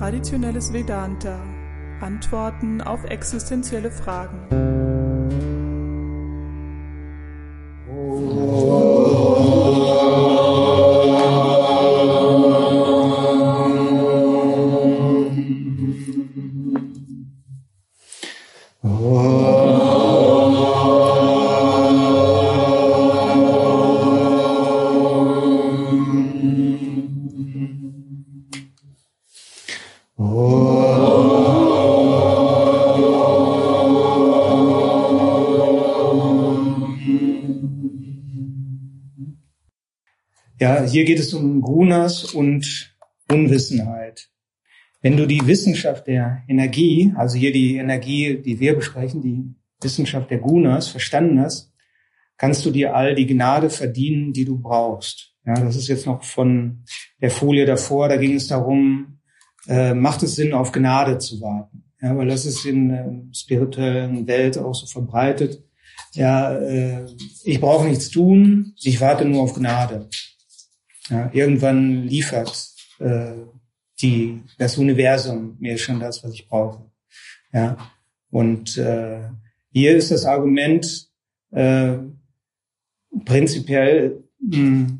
Traditionelles Vedanta. Antworten auf existenzielle Fragen. Hier geht es um Gunas und Unwissenheit. Wenn du die Wissenschaft der Energie, also hier die Energie, die wir besprechen, die Wissenschaft der Gunas verstanden hast, kannst du dir all die Gnade verdienen, die du brauchst. Ja, das ist jetzt noch von der Folie davor, da ging es darum, äh, macht es Sinn, auf Gnade zu warten? Ja, weil das ist in der spirituellen Welt auch so verbreitet. Ja, äh, ich brauche nichts tun, ich warte nur auf Gnade. Ja, irgendwann liefert äh, die, das Universum mir schon das, was ich brauche. Ja, und äh, hier ist das Argument äh, prinzipiell, mh,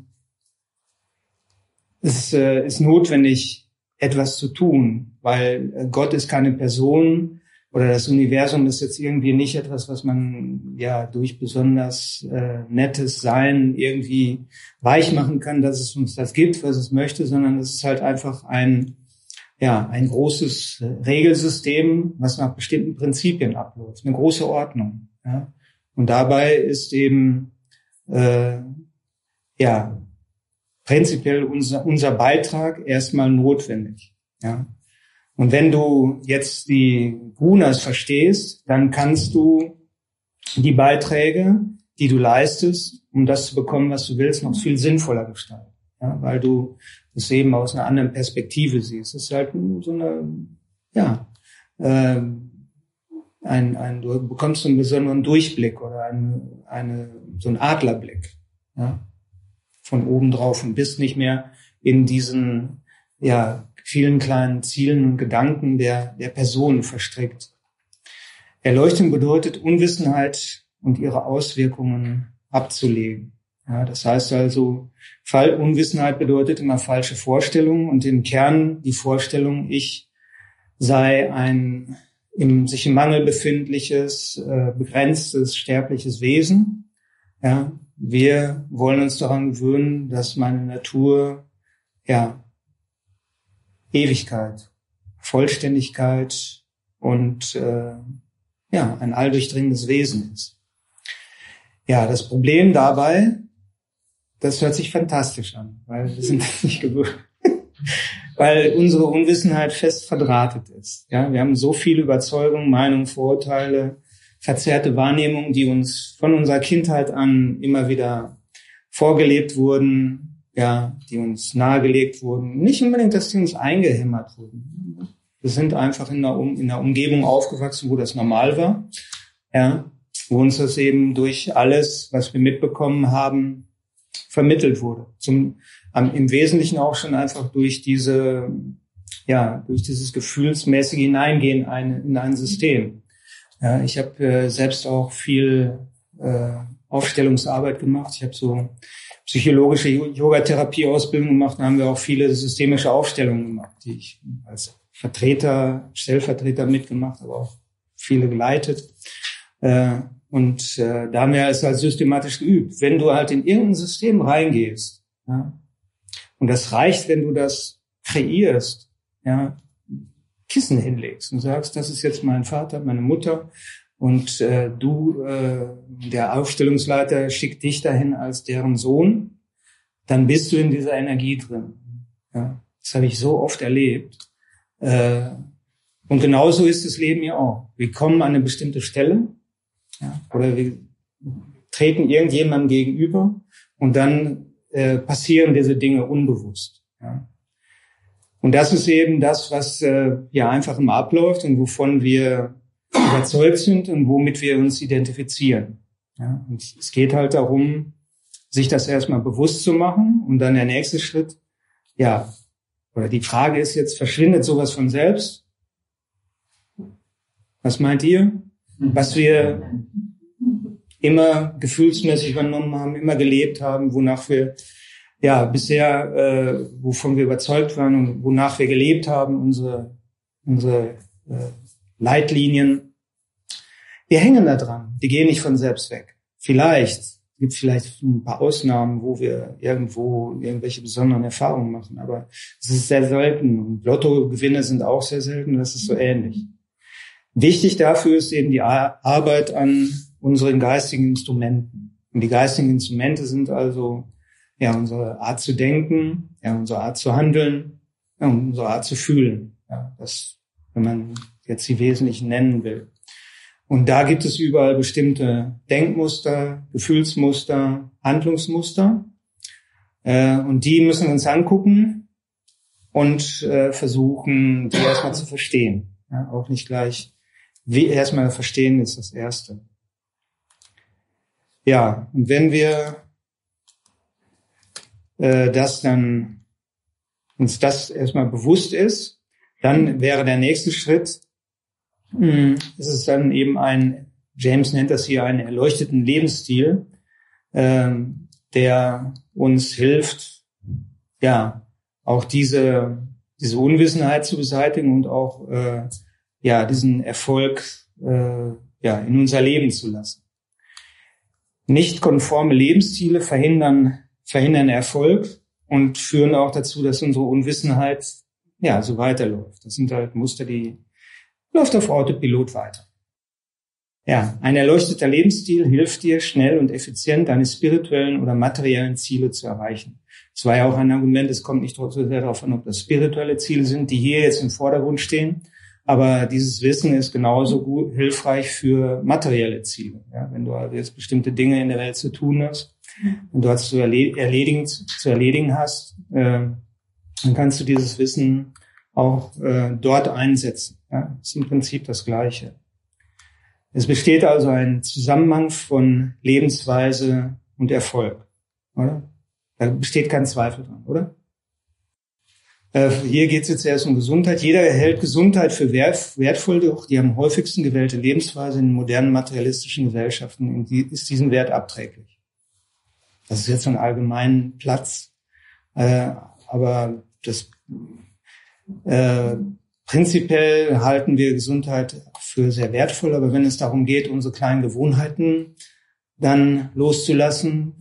es äh, ist notwendig, etwas zu tun, weil Gott ist keine Person oder das Universum ist jetzt irgendwie nicht etwas, was man ja durch besonders äh, nettes Sein irgendwie weich machen kann, dass es uns das gibt, was es möchte, sondern es ist halt einfach ein ja ein großes Regelsystem, was nach bestimmten Prinzipien abläuft, eine große Ordnung. Ja? Und dabei ist eben äh, ja prinzipiell unser, unser Beitrag erstmal notwendig. Ja. Und wenn du jetzt die Gunas verstehst, dann kannst du die Beiträge, die du leistest, um das zu bekommen, was du willst, noch viel sinnvoller gestalten. Ja, weil du es eben aus einer anderen Perspektive siehst. Es ist halt so eine, ja, äh, ein, ein, du bekommst einen besonderen Durchblick oder eine, eine, so einen Adlerblick. Ja von oben drauf und bist nicht mehr in diesen ja, vielen kleinen Zielen und Gedanken der, der Person verstrickt. Erleuchtung bedeutet Unwissenheit und ihre Auswirkungen abzulegen. Ja, das heißt also, Fall Unwissenheit bedeutet immer falsche Vorstellungen und im Kern die Vorstellung, ich sei ein im, sich im Mangel befindliches, äh, begrenztes, sterbliches Wesen. Ja, wir wollen uns daran gewöhnen, dass meine Natur, ja, Ewigkeit, Vollständigkeit und äh, ja, ein alldurchdringendes Wesen ist. Ja, das Problem dabei, das hört sich fantastisch an, weil wir sind nicht gewöhnt, weil unsere Unwissenheit fest verdrahtet ist. Ja, wir haben so viele Überzeugungen, Meinungen, Vorurteile, verzerrte Wahrnehmungen, die uns von unserer Kindheit an immer wieder vorgelebt wurden, ja, die uns nahegelegt wurden. Nicht unbedingt, dass die uns eingehämmert wurden. Wir sind einfach in einer, um in einer Umgebung aufgewachsen, wo das normal war, ja, wo uns das eben durch alles, was wir mitbekommen haben, vermittelt wurde. Zum, ähm, Im Wesentlichen auch schon einfach durch diese, ja, durch dieses gefühlsmäßige Hineingehen ein, in ein System. Ja, ich habe äh, selbst auch viel äh, Aufstellungsarbeit gemacht. Ich habe so psychologische Yogatherapie-Ausbildung gemacht. Da haben wir auch viele systemische Aufstellungen gemacht, die ich als Vertreter, Stellvertreter mitgemacht, aber auch viele geleitet. Äh, und äh, da haben wir es halt systematisch geübt. Wenn du halt in irgendein System reingehst, ja, und das reicht, wenn du das kreierst, ja, Kissen hinlegst und sagst, das ist jetzt mein Vater, meine Mutter und äh, du, äh, der Aufstellungsleiter, schickt dich dahin als deren Sohn, dann bist du in dieser Energie drin. Ja, das habe ich so oft erlebt. Äh, und genauso ist das Leben ja auch. Wir kommen an eine bestimmte Stelle ja, oder wir treten irgendjemandem gegenüber und dann äh, passieren diese Dinge unbewusst. Ja. Und das ist eben das, was äh, ja einfach immer abläuft und wovon wir überzeugt sind und womit wir uns identifizieren. Ja, und es geht halt darum, sich das erstmal bewusst zu machen und dann der nächste Schritt, ja, oder die Frage ist jetzt, verschwindet sowas von selbst? Was meint ihr? Was wir immer gefühlsmäßig übernommen haben, immer gelebt haben, wonach wir ja bisher, äh, wovon wir überzeugt waren und wonach wir gelebt haben, unsere, unsere äh, Leitlinien. Wir hängen da dran. Die gehen nicht von selbst weg. Vielleicht gibt vielleicht ein paar Ausnahmen, wo wir irgendwo irgendwelche besonderen Erfahrungen machen, aber es ist sehr selten. Und Lottogewinne sind auch sehr selten. Das ist so ähnlich. Wichtig dafür ist eben die Arbeit an unseren geistigen Instrumenten. Und die geistigen Instrumente sind also ja unsere Art zu denken, ja unsere Art zu handeln, ja, unsere Art zu fühlen. Ja, das, wenn man jetzt die wesentlichen nennen will. Und da gibt es überall bestimmte Denkmuster, Gefühlsmuster, Handlungsmuster. Äh, und die müssen wir uns angucken und äh, versuchen, die erstmal zu verstehen. Auch nicht gleich. Wie erstmal verstehen ist das Erste. Ja, und wenn wir äh, das dann uns das erstmal bewusst ist, dann wäre der nächste Schritt, Es ist dann eben ein, James nennt das hier einen erleuchteten Lebensstil, ähm, der uns hilft, ja, auch diese, diese Unwissenheit zu beseitigen und auch, äh, ja, diesen Erfolg, äh, ja, in unser Leben zu lassen. Nicht konforme Lebensziele verhindern, verhindern Erfolg und führen auch dazu, dass unsere Unwissenheit, ja, so weiterläuft. Das sind halt Muster, die läuft auf Autopilot weiter. Ja, ein erleuchteter Lebensstil hilft dir, schnell und effizient deine spirituellen oder materiellen Ziele zu erreichen. Das war ja auch ein Argument, es kommt nicht so sehr darauf an, ob das spirituelle Ziele sind, die hier jetzt im Vordergrund stehen, aber dieses Wissen ist genauso gut, hilfreich für materielle Ziele. Ja, wenn du also jetzt bestimmte Dinge in der Welt zu tun hast und du hast zu erledigen, zu erledigen hast, äh, dann kannst du dieses Wissen auch äh, dort einsetzen. Ja, ist im Prinzip das Gleiche. Es besteht also ein Zusammenhang von Lebensweise und Erfolg, oder? Da besteht kein Zweifel dran, oder? Äh, hier geht es jetzt erst um Gesundheit. Jeder erhält Gesundheit für wertvoll, doch die am häufigsten gewählte Lebensweise in modernen materialistischen Gesellschaften ist diesen Wert abträglich. Das ist jetzt so ein allgemeinen Platz, äh, aber das äh, prinzipiell halten wir Gesundheit für sehr wertvoll, aber wenn es darum geht, unsere kleinen Gewohnheiten dann loszulassen,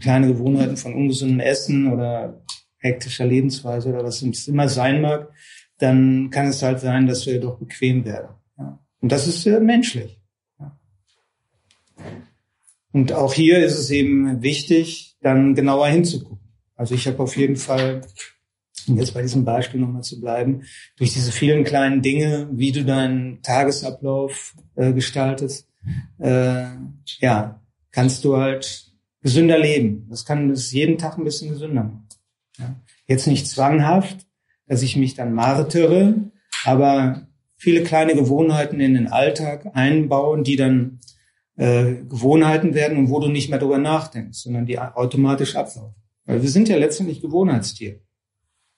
kleine Gewohnheiten von ungesundem Essen oder hektischer Lebensweise oder was es immer sein mag, dann kann es halt sein, dass wir doch bequem werden. Ja. Und das ist sehr menschlich. Ja. Und auch hier ist es eben wichtig, dann genauer hinzugucken. Also ich habe auf jeden Fall um jetzt bei diesem Beispiel nochmal zu bleiben, durch diese vielen kleinen Dinge, wie du deinen Tagesablauf äh, gestaltest, äh, ja, kannst du halt gesünder leben. Das kann es jeden Tag ein bisschen gesünder machen. Ja. Jetzt nicht zwanghaft, dass ich mich dann martere, aber viele kleine Gewohnheiten in den Alltag einbauen, die dann äh, Gewohnheiten werden und wo du nicht mehr drüber nachdenkst, sondern die automatisch ablaufen. Weil wir sind ja letztendlich Gewohnheitstiere.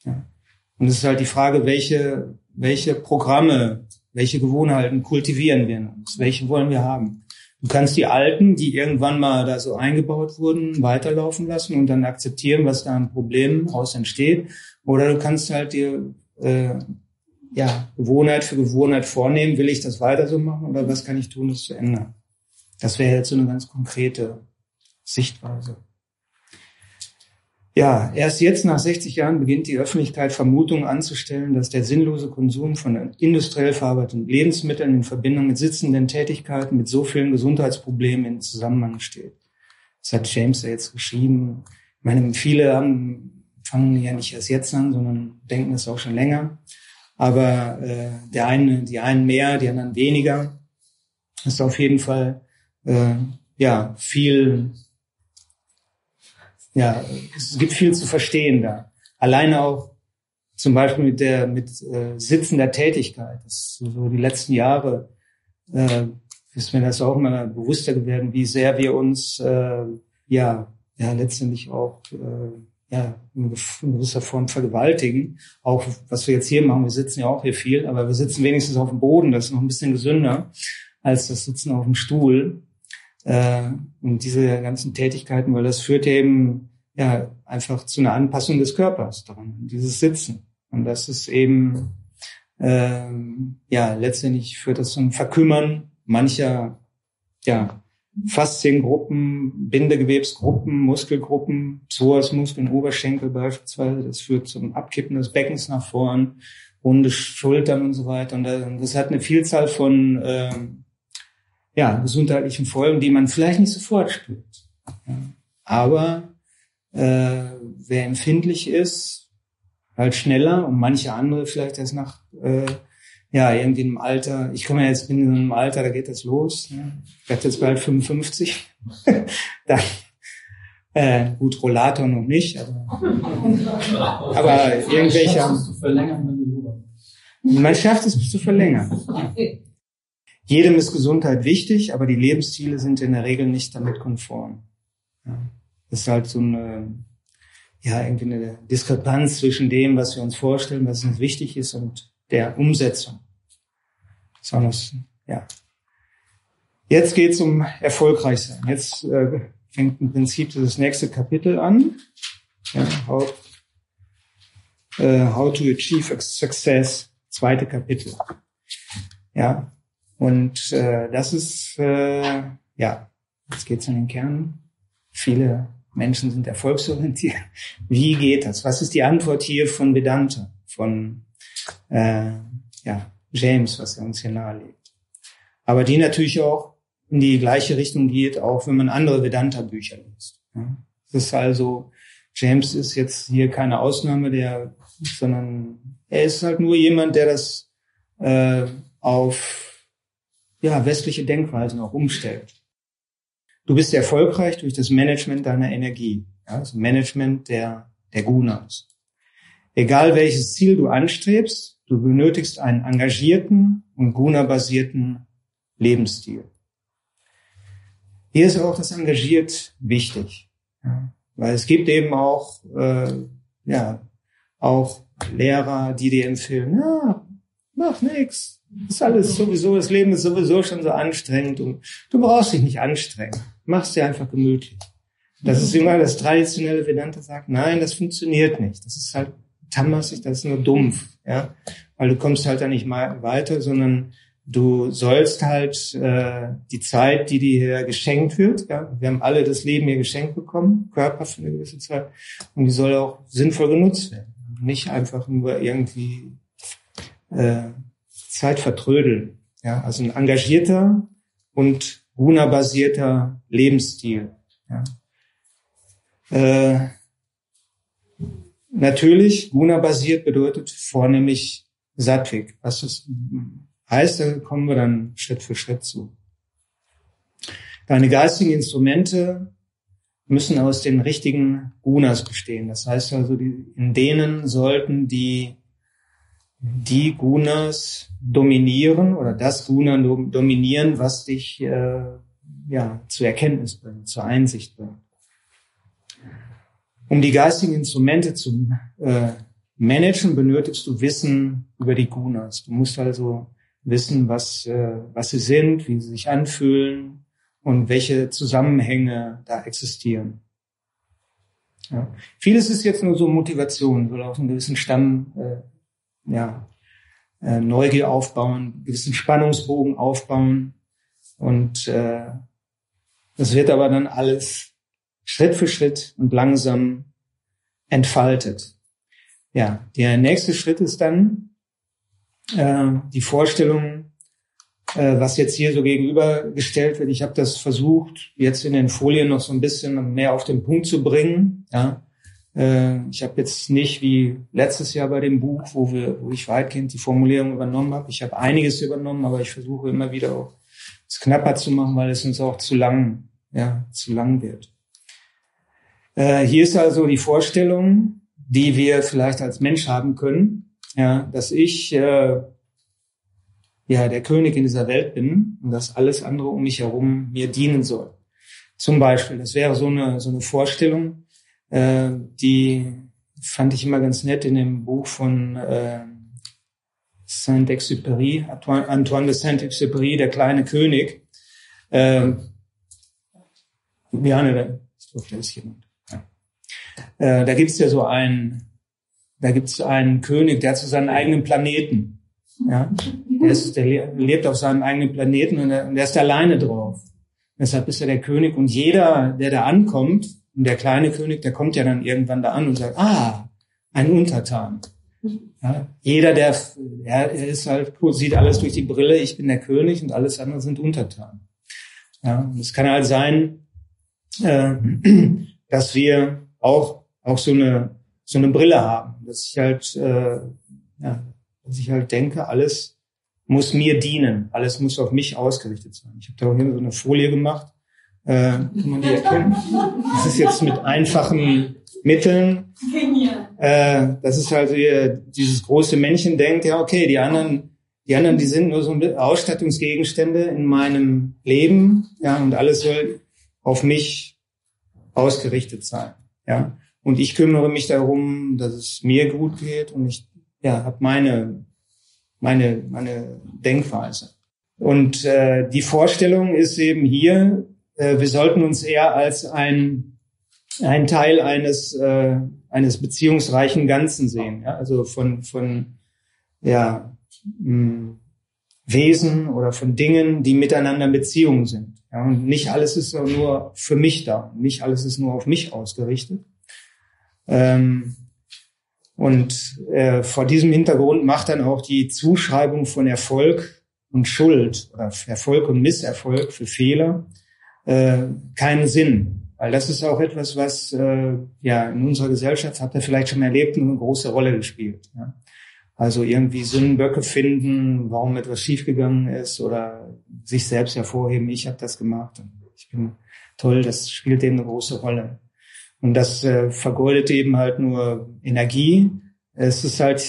Und es ist halt die Frage, welche, welche Programme, welche Gewohnheiten kultivieren wir in uns? Welche wollen wir haben? Du kannst die alten, die irgendwann mal da so eingebaut wurden, weiterlaufen lassen und dann akzeptieren, was da an Problemen aus entsteht. Oder du kannst halt dir äh, ja, Gewohnheit für Gewohnheit vornehmen. Will ich das weiter so machen oder was kann ich tun, das zu ändern? Das wäre jetzt so eine ganz konkrete Sichtweise. Ja, erst jetzt nach 60 Jahren beginnt die Öffentlichkeit Vermutungen anzustellen, dass der sinnlose Konsum von industriell verarbeiteten Lebensmitteln in Verbindung mit sitzenden Tätigkeiten mit so vielen Gesundheitsproblemen in Zusammenhang steht. Das hat James ja jetzt geschrieben. Ich meine, viele haben, fangen ja nicht erst jetzt an, sondern denken es auch schon länger. Aber äh, der eine, die einen mehr, die anderen weniger. Das ist auf jeden Fall äh, ja viel ja, es gibt viel zu verstehen da. Alleine auch zum Beispiel mit der mit äh, sitzender Tätigkeit. Das ist so die letzten Jahre äh, ist mir das auch immer bewusster geworden, wie sehr wir uns äh, ja ja letztendlich auch äh, ja, in gewisser Form vergewaltigen. Auch was wir jetzt hier machen, wir sitzen ja auch hier viel, aber wir sitzen wenigstens auf dem Boden, das ist noch ein bisschen gesünder als das Sitzen auf dem Stuhl. Äh, und diese ganzen Tätigkeiten, weil das führt eben ja einfach zu einer Anpassung des Körpers daran, dieses Sitzen. Und das ist eben äh, ja letztendlich führt das zum Verkümmern mancher ja Fasziengruppen, Bindegewebsgruppen, Muskelgruppen, Psoasmuskeln, Oberschenkel beispielsweise. Das führt zum Abkippen des Beckens nach vorn, runde Schultern und so weiter. Und das hat eine Vielzahl von äh, ja, gesundheitlichen Folgen, die man vielleicht nicht sofort spürt. Ja. Aber äh, wer empfindlich ist, halt schneller und manche andere vielleicht erst nach äh, ja, irgendwie im Alter, ich komme ja jetzt, bin in einem Alter, da geht das los. Ne? Ich werde jetzt bald 55. Dann, äh, gut, Rollator noch nicht, aber, aber irgendwelche. Man schafft es zu verlängern. Jedem ist Gesundheit wichtig, aber die Lebensziele sind in der Regel nicht damit konform. Ja. Das ist halt so eine, ja, irgendwie eine Diskrepanz zwischen dem, was wir uns vorstellen, was uns wichtig ist und der Umsetzung. Besonders, ja. Jetzt geht's um Erfolgreichsein. Jetzt äh, fängt im Prinzip das nächste Kapitel an. Ja, how, äh, how to achieve success, zweite Kapitel. Ja, und äh, das ist, äh, ja, jetzt geht's um den Kern. Viele Menschen sind erfolgsorientiert. Wie geht das? Was ist die Antwort hier von Vedanta, von äh, ja, James, was er uns hier nahelegt. Aber die natürlich auch in die gleiche Richtung geht, auch wenn man andere Vedanta-Bücher liest. Das ist also, James ist jetzt hier keine Ausnahme, der, sondern er ist halt nur jemand, der das äh, auf ja, westliche Denkweisen auch umstellt. Du bist erfolgreich durch das Management deiner Energie, ja, das Management der, der Gunas. Egal welches Ziel du anstrebst, du benötigst einen engagierten und Guna-basierten Lebensstil. Hier ist auch das Engagiert wichtig, ja, weil es gibt eben auch äh, ja auch Lehrer, die dir empfehlen, ja, mach nix, ist alles sowieso, das Leben ist sowieso schon so anstrengend und du brauchst dich nicht anstrengen, mach's dir einfach gemütlich. Das ist immer das traditionelle Vedanta sagt, nein, das funktioniert nicht. Das ist halt tammasig, das ist nur dumpf, ja, weil du kommst halt da nicht mal weiter, sondern du sollst halt äh, die Zeit, die dir hier geschenkt wird, ja, wir haben alle das Leben hier geschenkt bekommen, Körper für eine gewisse Zeit, und die soll auch sinnvoll genutzt werden, nicht einfach nur irgendwie äh, Zeit vertrödeln, ja, also ein engagierter und guna-basierter Lebensstil, ja. Äh, Natürlich, Guna-basiert bedeutet vornehmlich Sattvik. Was das heißt, da kommen wir dann Schritt für Schritt zu. Deine geistigen Instrumente müssen aus den richtigen Gunas bestehen. Das heißt also, in denen sollten die, die Gunas dominieren oder das Guna dominieren, was dich äh, ja, zur Erkenntnis bringt, zur Einsicht bringt. Um die geistigen Instrumente zu äh, managen, benötigst du Wissen über die Gunas. Du musst also wissen, was, äh, was sie sind, wie sie sich anfühlen und welche Zusammenhänge da existieren. Ja. Vieles ist jetzt nur so Motivation, soll auf einen gewissen Stamm äh, ja, äh, Neugier aufbauen, gewissen Spannungsbogen aufbauen. Und äh, das wird aber dann alles Schritt für Schritt und langsam entfaltet. Ja, der nächste Schritt ist dann äh, die Vorstellung, äh, was jetzt hier so gegenübergestellt wird. Ich habe das versucht, jetzt in den Folien noch so ein bisschen mehr auf den Punkt zu bringen. Ja, äh, ich habe jetzt nicht wie letztes Jahr bei dem Buch, wo wir, wo ich weitgehend die Formulierung übernommen habe. Ich habe einiges übernommen, aber ich versuche immer wieder auch es knapper zu machen, weil es uns auch zu lang, ja, zu lang wird. Äh, hier ist also die Vorstellung, die wir vielleicht als Mensch haben können, ja, dass ich äh, ja der König in dieser Welt bin und dass alles andere um mich herum mir dienen soll. Zum Beispiel, das wäre so eine so eine Vorstellung. Äh, die fand ich immer ganz nett in dem Buch von äh, Saint-Exupéry, Antoine de Saint-Exupéry, der kleine König. Äh, Juliane, da jemand. Ja. Äh, da gibt's ja so einen, da gibt's einen König, der hat so seinen eigenen Planeten. Ja, der, ist, der lebt auf seinem eigenen Planeten und der, und der ist alleine drauf. Deshalb ist er der König und jeder, der da ankommt, und der kleine König, der kommt ja dann irgendwann da an und sagt, ah, ein Untertan. Ja, jeder, der, er ist halt, sieht alles durch die Brille, ich bin der König und alles andere sind Untertan. Ja, es kann halt sein, äh, dass wir auch, auch so eine, so eine Brille haben, dass ich halt, äh, ja, dass ich halt denke, alles muss mir dienen, alles muss auf mich ausgerichtet sein. Ich habe da auch hier so eine Folie gemacht, äh, man die erkennen? Das ist jetzt mit einfachen Mitteln. Äh, das ist also hier dieses große Männchen denkt, ja okay, die anderen, die anderen, die sind nur so Ausstattungsgegenstände in meinem Leben, ja, und alles soll auf mich ausgerichtet sein, ja. Und ich kümmere mich darum, dass es mir gut geht und ich ja, habe meine meine meine Denkweise. Und äh, die Vorstellung ist eben hier, äh, wir sollten uns eher als ein, ein Teil eines, äh, eines beziehungsreichen Ganzen sehen. Ja? Also von, von ja, mh, hm, Wesen oder von Dingen, die miteinander in Beziehung sind. Ja? Und nicht alles ist nur für mich da. Nicht alles ist nur auf mich ausgerichtet. Ähm, und äh, vor diesem Hintergrund macht dann auch die Zuschreibung von Erfolg und Schuld oder Erfolg und Misserfolg für Fehler äh, keinen Sinn. Weil das ist auch etwas, was äh, ja in unserer Gesellschaft, habt ihr vielleicht schon erlebt, eine große Rolle gespielt. Ja? Also irgendwie Sündenböcke finden, warum etwas schiefgegangen ist oder sich selbst hervorheben, ich habe das gemacht und ich bin toll, das spielt eben eine große Rolle. Und das äh, vergeudet eben halt nur Energie. Es ist halt,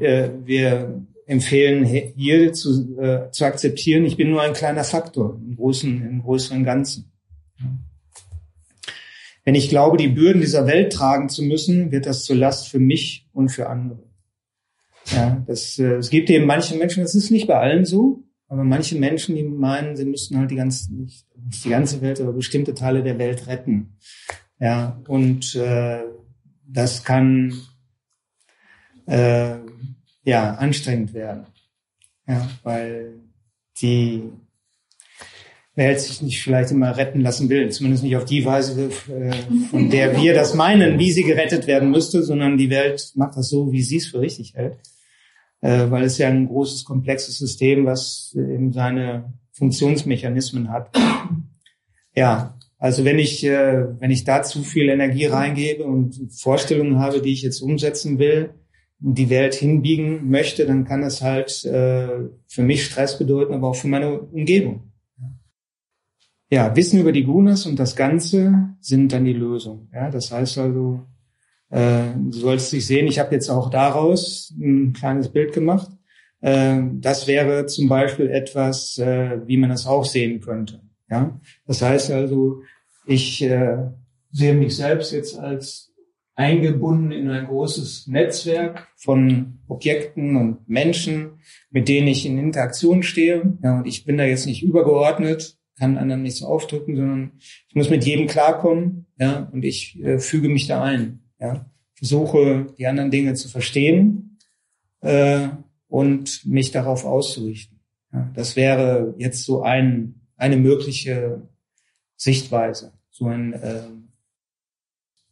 äh, wir empfehlen, hier zu, äh, zu akzeptieren, ich bin nur ein kleiner Faktor im großen, im größeren Ganzen. Wenn ich glaube, die Bürden dieser Welt tragen zu müssen, wird das zur Last für mich und für andere. Ja, das, äh, es gibt eben manche Menschen, das ist nicht bei allen so, aber manche Menschen, die meinen, sie müssten halt die ganze, nicht, nicht die ganze Welt, aber bestimmte Teile der Welt retten. Ja, und äh, das kann äh, ja, anstrengend werden. Ja, weil die Welt sich nicht vielleicht immer retten lassen will, zumindest nicht auf die Weise, äh, von der wir das meinen, wie sie gerettet werden müsste, sondern die Welt macht das so, wie sie es für richtig hält, äh, weil es ja ein großes, komplexes System, was eben seine Funktionsmechanismen hat. Ja, also wenn ich, äh, wenn ich da zu viel Energie reingebe und Vorstellungen habe, die ich jetzt umsetzen will, die Welt hinbiegen möchte, dann kann das halt äh, für mich Stress bedeuten, aber auch für meine Umgebung. Ja, Wissen über die Gunas und das Ganze sind dann die Lösung. Ja, das heißt also, äh, du sollst dich sehen, ich habe jetzt auch daraus ein kleines Bild gemacht. Äh, das wäre zum Beispiel etwas, äh, wie man das auch sehen könnte. Ja, das heißt also, ich äh, sehe mich selbst jetzt als eingebunden in ein großes Netzwerk von Objekten und Menschen, mit denen ich in Interaktion stehe. Ja, und ich bin da jetzt nicht übergeordnet, kann anderen nichts aufdrücken, sondern ich muss mit jedem klarkommen. Ja, und ich äh, füge mich da ein. Ja, versuche die anderen Dinge zu verstehen äh, und mich darauf auszurichten. Ja, das wäre jetzt so ein eine mögliche Sichtweise, so ein äh,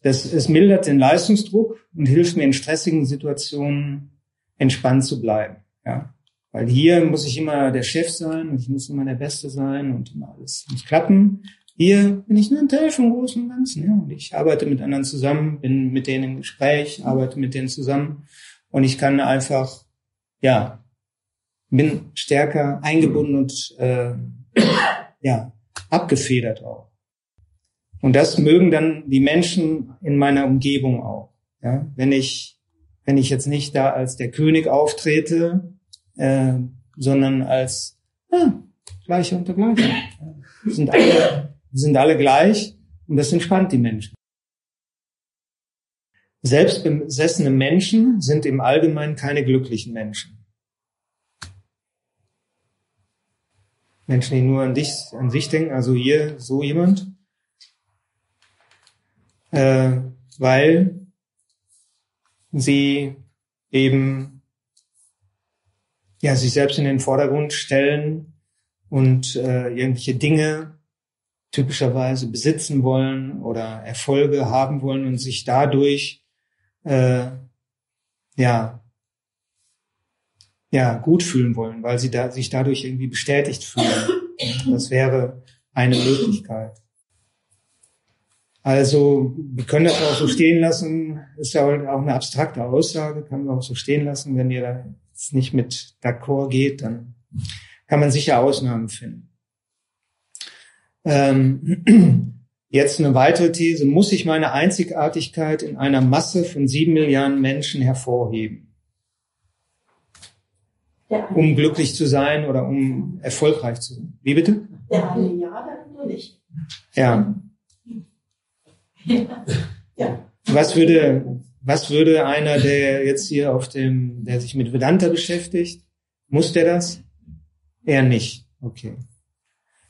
das, es mildert den Leistungsdruck und hilft mir in stressigen Situationen entspannt zu bleiben. Ja. Weil hier muss ich immer der Chef sein und ich muss immer der Beste sein und immer alles muss klappen. Hier bin ich nur ein Teil vom Großen und Ganzen. Ja. Und ich arbeite mit anderen zusammen, bin mit denen im Gespräch, arbeite mit denen zusammen und ich kann einfach, ja, bin stärker eingebunden und äh, ja, abgefedert auch. Und das mögen dann die Menschen in meiner Umgebung auch. Ja, wenn ich, wenn ich jetzt nicht da als der König auftrete, äh, sondern als ja, Gleiche unter Gleiche. Ja, sind alle, sind alle gleich und das entspannt die Menschen. Selbstbesessene Menschen sind im Allgemeinen keine glücklichen Menschen. Menschen, die nur an dich, an sich denken, also hier so jemand, äh, weil sie eben ja sich selbst in den Vordergrund stellen und äh, irgendwelche Dinge typischerweise besitzen wollen oder Erfolge haben wollen und sich dadurch äh, ja ja gut fühlen wollen, weil sie da, sich dadurch irgendwie bestätigt fühlen. Das wäre eine Möglichkeit. Also wir können das auch so stehen lassen. Ist ja auch eine abstrakte Aussage, kann man auch so stehen lassen. Wenn ihr da jetzt nicht mit d'accord geht, dann kann man sicher Ausnahmen finden. Ähm, jetzt eine weitere These. Muss ich meine Einzigartigkeit in einer Masse von sieben Milliarden Menschen hervorheben? Um glücklich zu sein oder um erfolgreich zu sein. Wie bitte? Eine ja, der andere nicht. Ja. Ja. Was würde, was würde einer, der jetzt hier auf dem, der sich mit Vedanta beschäftigt, muss der das? Er nicht. Okay.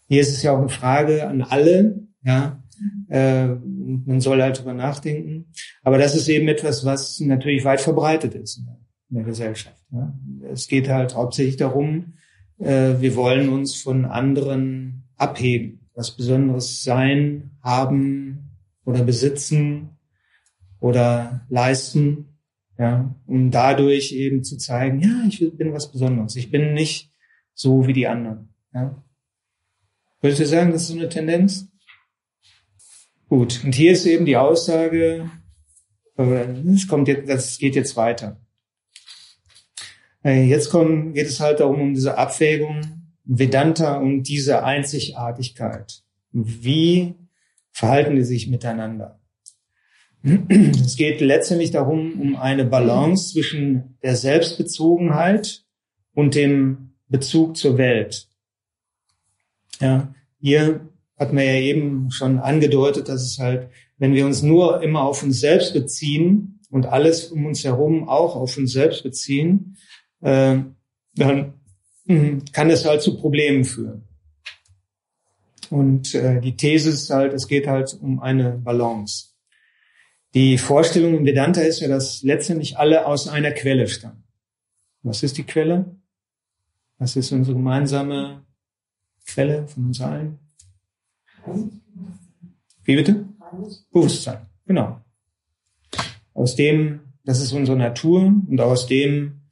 Hier ist es ja auch eine Frage an alle, ja. Äh, man soll halt drüber nachdenken. Aber das ist eben etwas, was natürlich weit verbreitet ist in der Gesellschaft. Ja. Es geht halt hauptsächlich darum, äh, wir wollen uns von anderen abheben, was Besonderes sein, haben oder besitzen oder leisten, ja, um dadurch eben zu zeigen, ja, ich bin was Besonderes. Ich bin nicht so wie die anderen. Ja. Würdest du sagen, das ist so eine Tendenz? Gut. Und hier ist eben die Aussage, es kommt jetzt, das geht jetzt weiter. Äh, jetzt kommen, geht es halt darum, um diese Abwägung Vedanta und diese Einzigartigkeit. Wie verhalten die sich miteinander? Es geht letztendlich darum, um eine Balance zwischen der Selbstbezogenheit und dem Bezug zur Welt. Ja, hier hat man ja eben schon angedeutet, dass es halt, wenn wir uns nur immer auf uns selbst beziehen und alles um uns herum auch auf uns selbst beziehen, äh, dann mh, kann es halt zu Problemen führen. Und äh, die These ist halt, es geht halt um eine Balance. Die Vorstellung im Vedanta ist ja, dass letztendlich alle aus einer Quelle stammen. Was ist die Quelle? Was ist unsere gemeinsame Quelle von uns allen? Wie bitte? Bewusstsein, genau. Aus dem, das ist unsere Natur und aus dem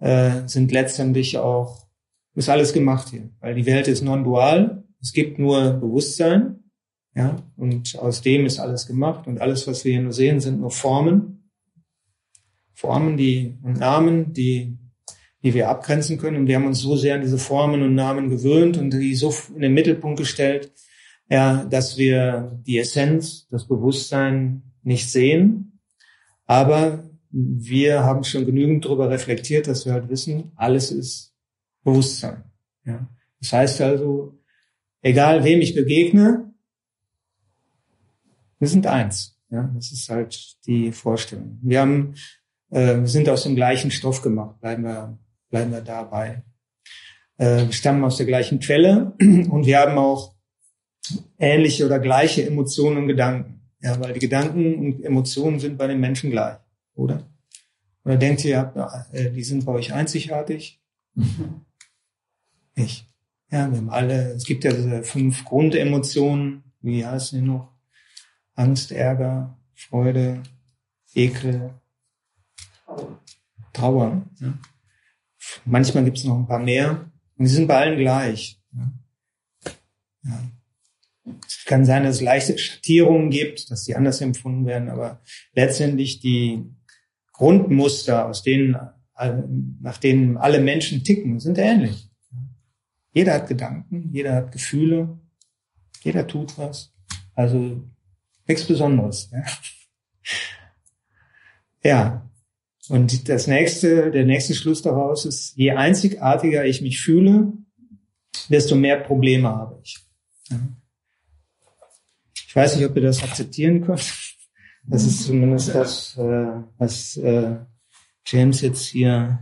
äh, sind letztendlich auch, ist alles gemacht hier. Weil die Welt ist non-dual, es gibt nur Bewusstsein, ja, und aus dem ist alles gemacht und alles, was wir hier nur sehen, sind nur Formen. Formen, die und Namen, die die wir abgrenzen können. Und wir haben uns so sehr an diese Formen und Namen gewöhnt und die so in den Mittelpunkt gestellt, ja, dass wir die Essenz, das Bewusstsein nicht sehen. Aber wir haben schon genügend darüber reflektiert, dass wir halt wissen, alles ist Bewusstsein. Ja. Das heißt also, egal wem ich begegne, wir sind eins. Ja, das ist halt die Vorstellung. Wir haben, äh, wir sind aus dem gleichen Stoff gemacht. Bleiben wir bleiben wir dabei. Äh, wir stammen aus der gleichen Quelle und wir haben auch ähnliche oder gleiche Emotionen und Gedanken. Ja, weil die Gedanken und Emotionen sind bei den Menschen gleich, oder? Oder denkt ihr, äh, die sind bei euch einzigartig? Nicht. Ja, wir haben alle, es gibt ja diese fünf Grundemotionen, wie heißen die noch? Angst, Ärger, Freude, Ekel, Trauer. Ja. Manchmal gibt es noch ein paar mehr. Und die sind bei allen gleich. Ja. Es kann sein, dass es leichte Schattierungen gibt, dass die anders empfunden werden, aber letztendlich die Grundmuster, aus denen, nach denen alle Menschen ticken, sind ähnlich. Jeder hat Gedanken, jeder hat Gefühle, jeder tut was. Also nichts Besonderes. Ja. ja. Und das nächste, der nächste Schluss daraus ist, je einzigartiger ich mich fühle, desto mehr Probleme habe ich. Ich weiß nicht, ob ihr das akzeptieren könnt, Das ist zumindest das, äh, was äh, James jetzt hier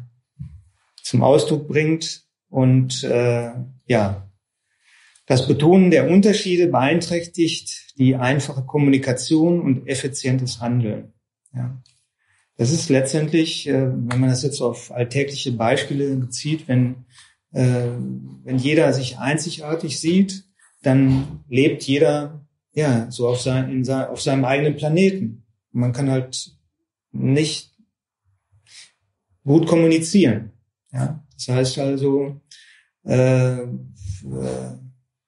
zum Ausdruck bringt. Und äh, ja, das Betonen der Unterschiede beeinträchtigt die einfache Kommunikation und effizientes Handeln. Ja. Das ist letztendlich, äh, wenn man das jetzt auf alltägliche Beispiele bezieht, wenn, äh, wenn jeder sich einzigartig sieht, dann lebt jeder ja so auf, sein, in sein, auf seinem eigenen Planeten. man kann halt nicht gut kommunizieren. Ja? Das heißt also, äh, äh,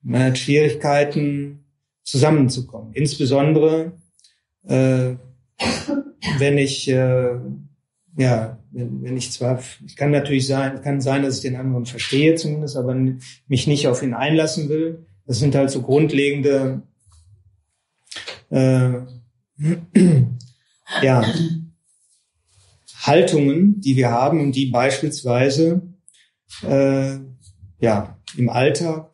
man hat Schwierigkeiten zusammenzukommen. Insbesondere äh, wenn ich äh, ja, wenn, wenn ich zwar, ich kann natürlich sein, kann sein, dass ich den anderen verstehe zumindest, aber mich nicht auf ihn einlassen will. Das sind halt so grundlegende äh, ja, Haltungen, die wir haben und die beispielsweise äh, ja im Alltag,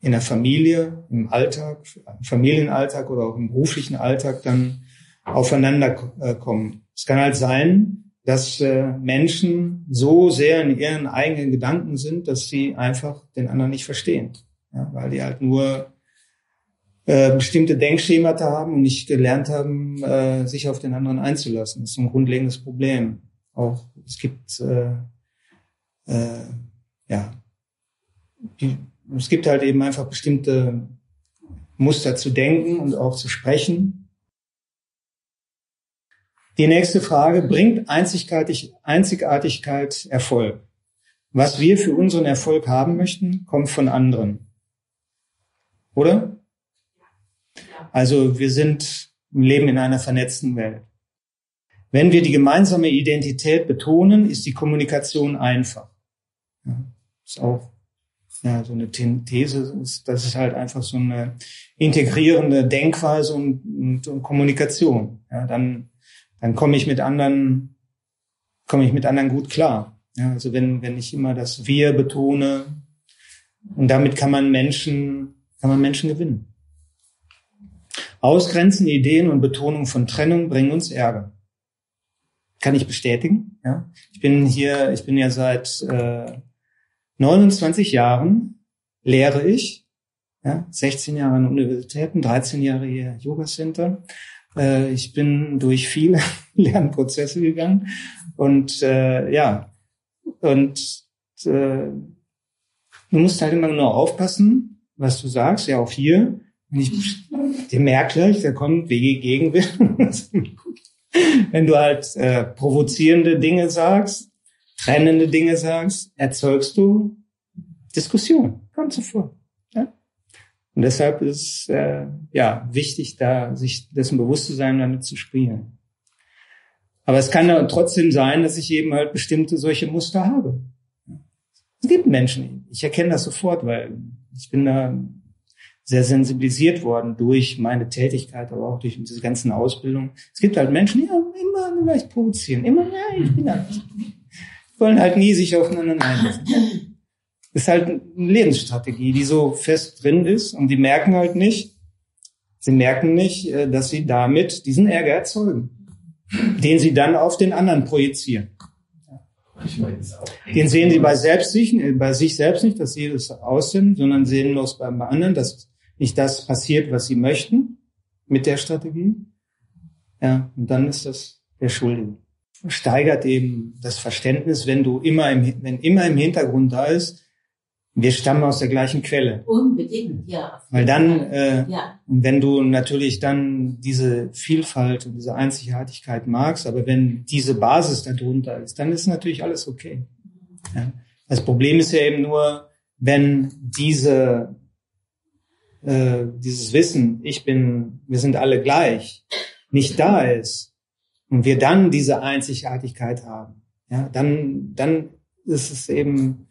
in der Familie, im Alltag, Familienalltag oder auch im beruflichen Alltag dann aufeinander äh, kommen. Es kann halt sein, dass äh, Menschen so sehr in ihren eigenen Gedanken sind, dass sie einfach den anderen nicht verstehen, ja, weil die halt nur äh, bestimmte Denkschemata haben und nicht gelernt haben, äh, sich auf den anderen einzulassen. Das ist ein grundlegendes Problem. Auch es gibt äh, äh, ja die, es gibt halt eben einfach bestimmte Muster zu denken und auch zu sprechen, die nächste Frage, bringt Einzigartig, Einzigartigkeit Erfolg? Was wir für unseren Erfolg haben möchten, kommt von anderen. Oder? Also wir sind, leben in einer vernetzten Welt. Wenn wir die gemeinsame Identität betonen, ist die Kommunikation einfach. Ist auch ja, so eine These, ist, das ist halt einfach so eine integrierende Denkweise und, und, und Kommunikation. Ja, dann dann komme ich mit anderen, komme ich mit anderen gut klar. Ja, also wenn, wenn ich immer das Wir betone, und damit kann man Menschen, kann man Menschen gewinnen. Ausgrenzen, Ideen und Betonung von Trennung bringen uns Ärger. Kann ich bestätigen. Ja? Ich bin hier, ich bin ja seit äh, 29 Jahren lehre ich, ja, 16 Jahre an Universitäten, 13 Jahre hier Yoga Center äh, ich bin durch viele Lernprozesse gegangen und äh, ja, und äh, du musst halt immer nur aufpassen, was du sagst, ja auch hier. Und ich, der merkt gleich, da kommt Wege Gegenwind. Wenn du halt äh, provozierende Dinge sagst, trennende Dinge sagst, erzeugst du Diskussion. Kommt sofort. Und deshalb ist äh, ja wichtig, da sich dessen bewusst zu sein, damit zu spielen. Aber es kann ja trotzdem sein, dass ich eben halt bestimmte solche Muster habe. Es gibt Menschen, ich erkenne das sofort, weil ich bin da sehr sensibilisiert worden durch meine Tätigkeit, aber auch durch diese ganzen Ausbildungen. Es gibt halt Menschen, die ja, immer leicht provozieren, immer, ja, ich bin da. Wollen halt nie sich aufeinander einlassen ist halt eine Lebensstrategie, die so fest drin ist und die merken halt nicht, sie merken nicht, äh, dass sie damit diesen Ärger erzeugen, den sie dann auf den anderen projizieren. Den sehen sie bei, selbst sich, äh, bei sich selbst nicht, dass sie das aussehen, sondern sehen bloß beim anderen, dass nicht das passiert, was sie möchten mit der Strategie. Ja, und dann ist das der Schuldige. Steigert eben das Verständnis, wenn du immer im, wenn immer im Hintergrund da ist, wir stammen aus der gleichen Quelle. Unbedingt, ja. Weil dann, äh, ja. wenn du natürlich dann diese Vielfalt und diese Einzigartigkeit magst, aber wenn diese Basis darunter ist, dann ist natürlich alles okay. Ja? Das Problem ist ja eben nur, wenn diese äh, dieses Wissen, ich bin, wir sind alle gleich, nicht da ist und wir dann diese Einzigartigkeit haben, ja, dann dann ist es eben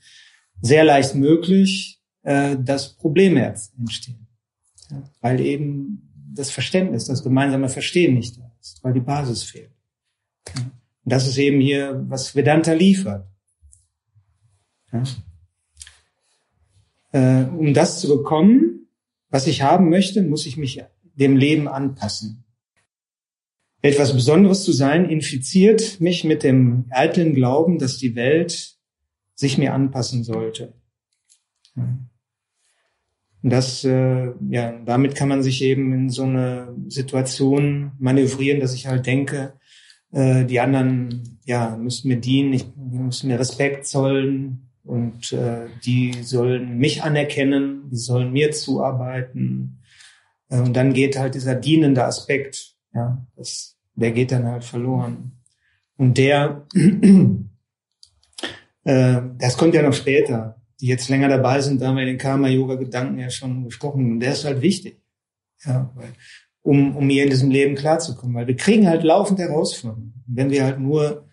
sehr leicht möglich, äh, dass Probleme entstehen. Ja, weil eben das Verständnis, das gemeinsame Verstehen nicht da ist, weil die Basis fehlt. Ja, und das ist eben hier, was Vedanta liefert. Ja. Äh, um das zu bekommen, was ich haben möchte, muss ich mich dem Leben anpassen. Etwas Besonderes zu sein infiziert mich mit dem eitlen Glauben, dass die Welt sich mir anpassen sollte. Und das, äh, ja, damit kann man sich eben in so eine Situation manövrieren, dass ich halt denke, äh, die anderen, ja, müssten mir dienen, ich, die müssen mir Respekt zollen und äh, die sollen mich anerkennen, die sollen mir zuarbeiten. Äh, und dann geht halt dieser dienende Aspekt, ja, das, der geht dann halt verloren. Und der, äh, das kommt ja noch später. Die jetzt länger dabei sind, da haben wir den Karma-Yoga-Gedanken ja schon gesprochen. Und der ist halt wichtig. Ja, weil, um, um hier in diesem Leben klarzukommen. Weil wir kriegen halt laufend Herausforderungen. Wenn wir halt nur,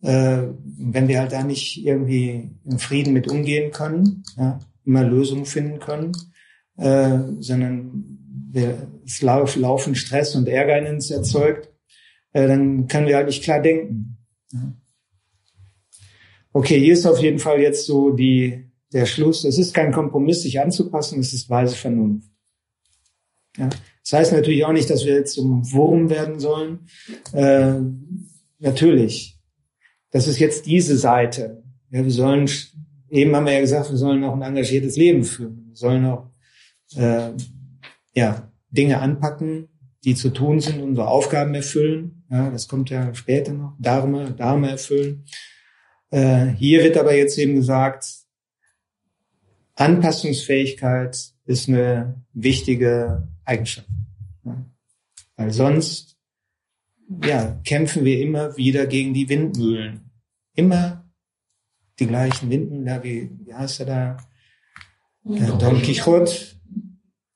äh, wenn wir halt da nicht irgendwie im Frieden mit umgehen können, ja, immer Lösungen finden können, äh, sondern wir, es laufen Stress und Ärger in uns erzeugt, äh, dann können wir halt nicht klar denken. Okay, hier ist auf jeden Fall jetzt so die, der Schluss. Es ist kein Kompromiss, sich anzupassen, es ist weise Vernunft. Ja. Das heißt natürlich auch nicht, dass wir jetzt zum Wurm werden sollen. Äh, natürlich. Das ist jetzt diese Seite. Ja, wir sollen, eben haben wir ja gesagt, wir sollen auch ein engagiertes Leben führen. Wir sollen auch äh, ja, Dinge anpacken, die zu tun sind, unsere Aufgaben erfüllen. Ja, das kommt ja später noch. Dharma, Dharma erfüllen. Äh, hier wird aber jetzt eben gesagt, Anpassungsfähigkeit ist eine wichtige Eigenschaft. Ja. Weil sonst ja, kämpfen wir immer wieder gegen die Windmühlen. Immer die gleichen Windmühlen, da wie, wie heißt er da? Der Don Quixote.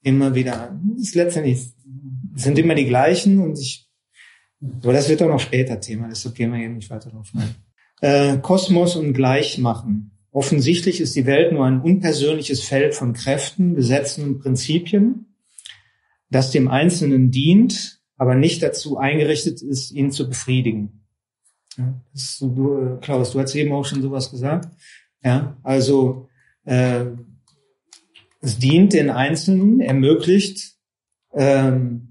Immer wieder. Das ist letztendlich, sind immer die gleichen und ich, aber das wird auch noch später Thema, deshalb gehen wir hier nicht weiter drauf ein äh, Kosmos und Gleichmachen. Offensichtlich ist die Welt nur ein unpersönliches Feld von Kräften, Gesetzen und Prinzipien, das dem Einzelnen dient, aber nicht dazu eingerichtet ist, ihn zu befriedigen. Ja, ist, du, äh, Klaus, du hast eben auch schon sowas gesagt. Ja, also äh, es dient den Einzelnen, ermöglicht ähm,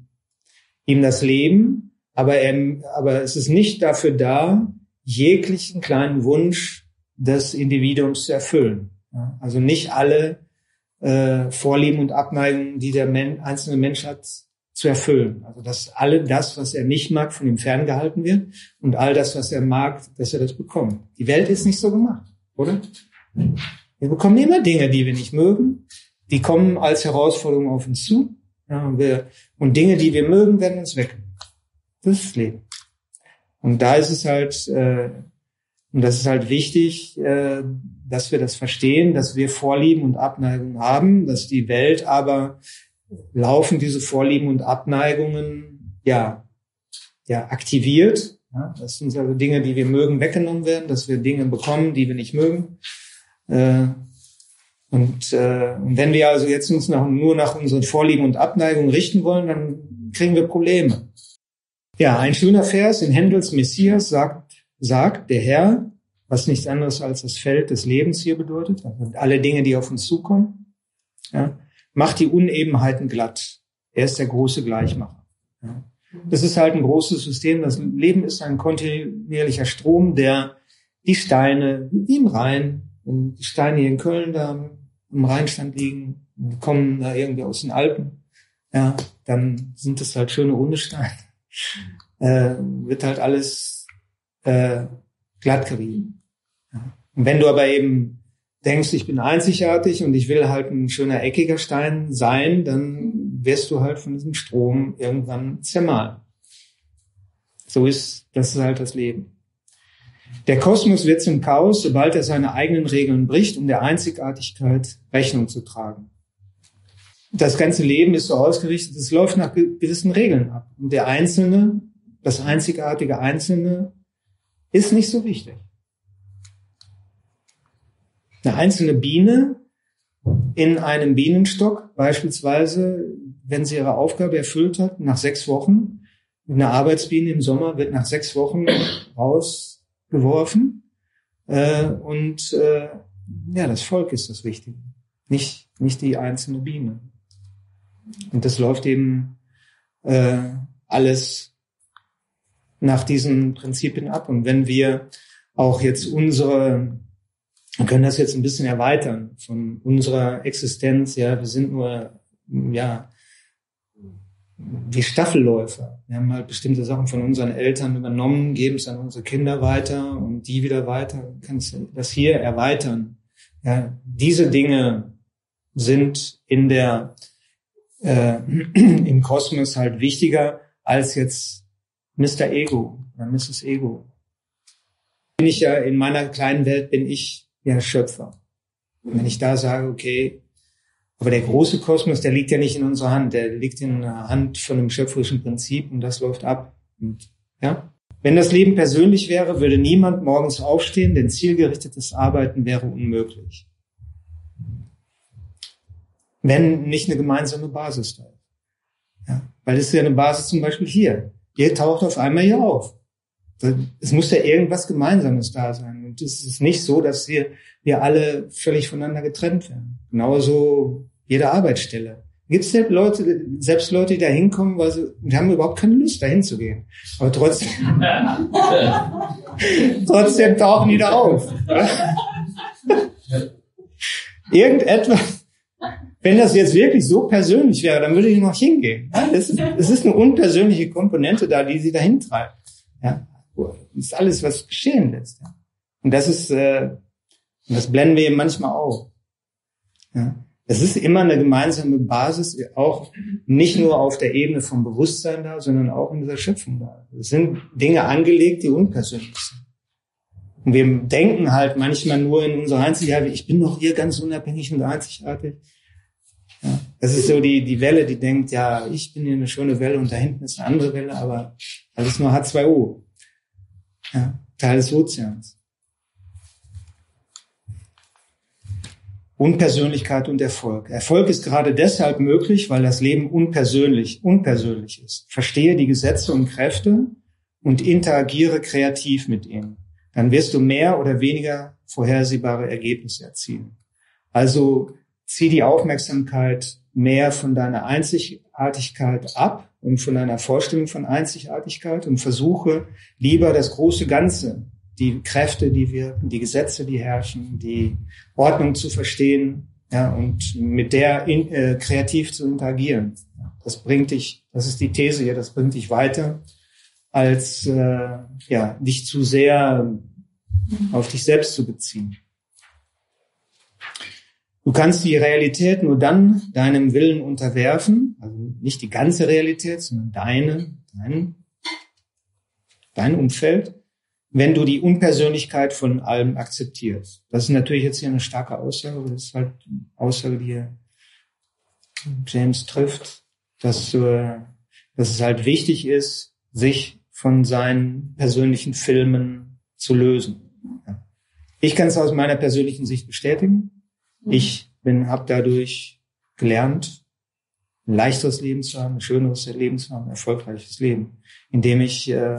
ihm das Leben, aber, er, aber es ist nicht dafür da, jeglichen kleinen Wunsch des Individuums zu erfüllen. Also nicht alle äh, Vorlieben und Abneigungen, die der Men einzelne Mensch hat, zu erfüllen. Also dass alle das, was er nicht mag, von ihm ferngehalten wird und all das, was er mag, dass er das bekommt. Die Welt ist nicht so gemacht, oder? Wir bekommen immer Dinge, die wir nicht mögen. Die kommen als Herausforderung auf uns zu. Ja, und, wir, und Dinge, die wir mögen, werden uns weg. Das ist Leben. Und da ist es halt, äh, und das ist halt wichtig, äh, dass wir das verstehen, dass wir Vorlieben und Abneigungen haben, dass die Welt aber laufen diese Vorlieben und Abneigungen ja, ja aktiviert. Ja, das sind also Dinge, die wir mögen, weggenommen werden, dass wir Dinge bekommen, die wir nicht mögen. Äh, und, äh, wenn wir also jetzt uns nach, nur nach unseren Vorlieben und Abneigungen richten wollen, dann kriegen wir Probleme. Ja, ein schöner Vers in Händels Messias sagt, sagt der Herr, was nichts anderes als das Feld des Lebens hier bedeutet, also alle Dinge, die auf uns zukommen, ja, macht die Unebenheiten glatt. Er ist der große Gleichmacher. Ja. Das ist halt ein großes System. Das Leben ist ein kontinuierlicher Strom, der die Steine, wie im Rhein, die Steine hier in Köln da im Rheinstand liegen, kommen da irgendwie aus den Alpen, ja, dann sind das halt schöne runde Steine äh, wird halt alles äh, glatt gerieben. Ja. Und wenn du aber eben denkst, ich bin einzigartig und ich will halt ein schöner eckiger Stein sein, dann wirst du halt von diesem Strom irgendwann zermahlen. So ist, das ist halt das Leben. Der Kosmos wird zum Chaos, sobald er seine eigenen Regeln bricht, um der Einzigartigkeit Rechnung zu tragen das ganze Leben ist so ausgerichtet, es läuft nach gewissen Regeln ab. Und der Einzelne, das einzigartige Einzelne, ist nicht so wichtig. Eine einzelne Biene in einem Bienenstock beispielsweise, wenn sie ihre Aufgabe erfüllt hat, nach sechs Wochen, eine Arbeitsbiene im Sommer wird nach sechs Wochen rausgeworfen. Äh, und äh, ja, das Volk ist das Wichtige, nicht, nicht die einzelne Biene. Und das läuft eben äh, alles nach diesen Prinzipien ab. Und wenn wir auch jetzt unsere, wir können das jetzt ein bisschen erweitern von unserer Existenz, ja, wir sind nur, ja, wie Staffelläufer. Wir haben halt bestimmte Sachen von unseren Eltern übernommen, geben es an unsere Kinder weiter und die wieder weiter. Du kannst das hier erweitern. Ja, diese Dinge sind in der äh, im Kosmos halt wichtiger als jetzt Mr. Ego oder Mrs. Ego. Bin ich ja in meiner kleinen Welt bin ich ja Schöpfer. Und wenn ich da sage, okay, aber der große Kosmos, der liegt ja nicht in unserer Hand, der liegt in der Hand von einem schöpferischen Prinzip und das läuft ab. Und, ja? Wenn das Leben persönlich wäre, würde niemand morgens aufstehen, denn zielgerichtetes Arbeiten wäre unmöglich. Wenn nicht eine gemeinsame Basis da ist. Ja? Weil es ist ja eine Basis zum Beispiel hier. Ihr taucht auf einmal hier auf. Es muss ja irgendwas Gemeinsames da sein. Und es ist nicht so, dass wir, wir alle völlig voneinander getrennt werden. Genauso jede Arbeitsstelle. Gibt es Leute, selbst Leute, die da hinkommen, weil sie, die haben überhaupt keine Lust, dahin zu gehen. Aber trotzdem, trotzdem tauchen die da auf. Irgendetwas, wenn das jetzt wirklich so persönlich wäre, dann würde ich noch hingehen. Es ist, es ist eine unpersönliche Komponente da, die sie dahin treibt. Ja, das ist alles, was geschehen lässt. Und das ist, äh, das blenden wir eben manchmal auf. Ja. Es ist immer eine gemeinsame Basis, auch nicht nur auf der Ebene vom Bewusstsein da, sondern auch in dieser Schöpfung da. Es sind Dinge angelegt, die unpersönlich sind. Und wir denken halt manchmal nur in unserer Einzigartigkeit, ich bin doch hier ganz unabhängig und einzigartig. Ja, das ist so die, die Welle, die denkt, ja, ich bin hier eine schöne Welle und da hinten ist eine andere Welle, aber alles nur H2O. Ja, Teil des Ozeans. Unpersönlichkeit und Erfolg. Erfolg ist gerade deshalb möglich, weil das Leben unpersönlich, unpersönlich ist. Verstehe die Gesetze und Kräfte und interagiere kreativ mit ihnen. Dann wirst du mehr oder weniger vorhersehbare Ergebnisse erzielen. Also zieh die Aufmerksamkeit mehr von deiner Einzigartigkeit ab und von deiner Vorstellung von Einzigartigkeit und versuche lieber das große Ganze die Kräfte, die wirken, die Gesetze, die herrschen, die Ordnung zu verstehen, ja, und mit der in, äh, kreativ zu interagieren. Das bringt dich, das ist die These hier, das bringt dich weiter, als äh, ja, dich zu sehr auf dich selbst zu beziehen. Du kannst die Realität nur dann deinem Willen unterwerfen, also nicht die ganze Realität, sondern deine, dein, dein Umfeld, wenn du die Unpersönlichkeit von allem akzeptierst. Das ist natürlich jetzt hier eine starke Aussage, aber das ist halt eine Aussage, die James trifft, dass, äh, dass es halt wichtig ist, sich von seinen persönlichen Filmen zu lösen. Ich kann es aus meiner persönlichen Sicht bestätigen. Ich bin, habe dadurch gelernt, ein leichteres Leben zu haben, ein schöneres Leben zu haben, ein erfolgreiches Leben, indem ich äh,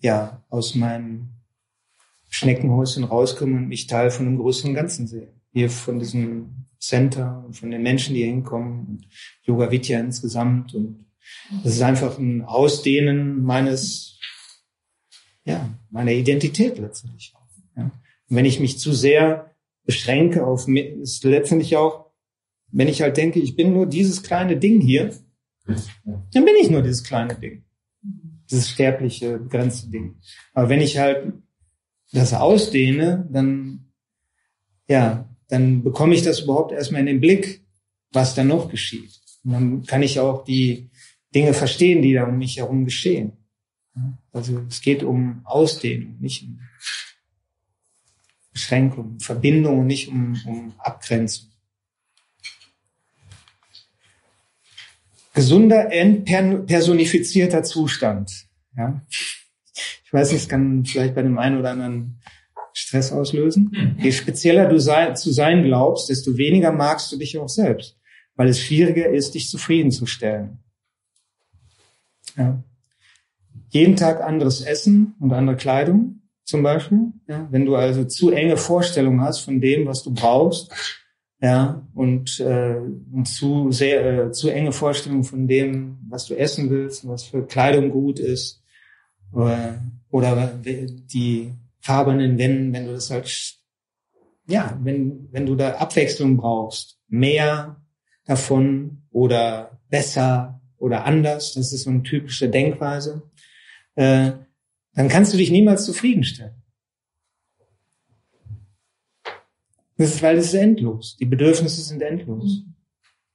ja, aus meinem Schneckenhäuschen rauskomme und mich Teil von einem größeren Ganzen sehe. Hier von diesem Center und von den Menschen, die hier hinkommen und Yoga Vidya insgesamt und das ist einfach ein Ausdehnen meines, ja, meiner Identität letztendlich auch. Ja. Und wenn ich mich zu sehr beschränke auf, ist letztendlich auch, wenn ich halt denke, ich bin nur dieses kleine Ding hier, dann bin ich nur dieses kleine Ding dieses sterbliche, begrenzte Ding. Aber wenn ich halt das ausdehne, dann, ja, dann bekomme ich das überhaupt erstmal in den Blick, was da noch geschieht. Und dann kann ich auch die Dinge verstehen, die da um mich herum geschehen. Also es geht um Ausdehnung, nicht um Beschränkung, Verbindung, nicht um, um Abgrenzung. Gesunder, entpersonifizierter Zustand. Ja. Ich weiß nicht, es kann vielleicht bei dem einen oder anderen Stress auslösen. Je spezieller du sei, zu sein glaubst, desto weniger magst du dich auch selbst, weil es schwieriger ist, dich zufriedenzustellen. Ja. Jeden Tag anderes Essen und andere Kleidung zum Beispiel. Ja. Wenn du also zu enge Vorstellungen hast von dem, was du brauchst, ja, und, äh, und zu sehr, äh, zu enge Vorstellungen von dem, was du essen willst, was für Kleidung gut ist, oder, oder die farbenen Wände, wenn du das halt, ja, wenn, wenn du da Abwechslung brauchst, mehr davon oder besser oder anders, das ist so eine typische Denkweise, äh, dann kannst du dich niemals zufriedenstellen. Das ist, weil es ist endlos. Die Bedürfnisse sind endlos.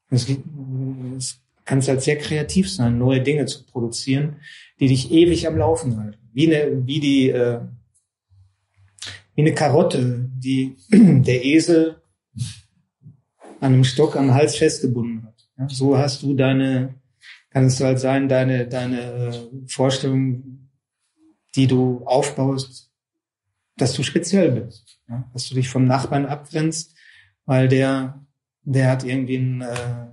Es, es kannst halt sehr kreativ sein, neue Dinge zu produzieren, die dich ewig am Laufen halten. Wie eine, wie die, äh, wie eine Karotte, die der Esel an einem Stock am Hals festgebunden hat. Ja, so hast du deine, kann es halt sein, deine, deine äh, Vorstellung, die du aufbaust, dass du speziell bist, ja? dass du dich vom Nachbarn abgrenzt, weil der, der hat irgendwie ein, äh,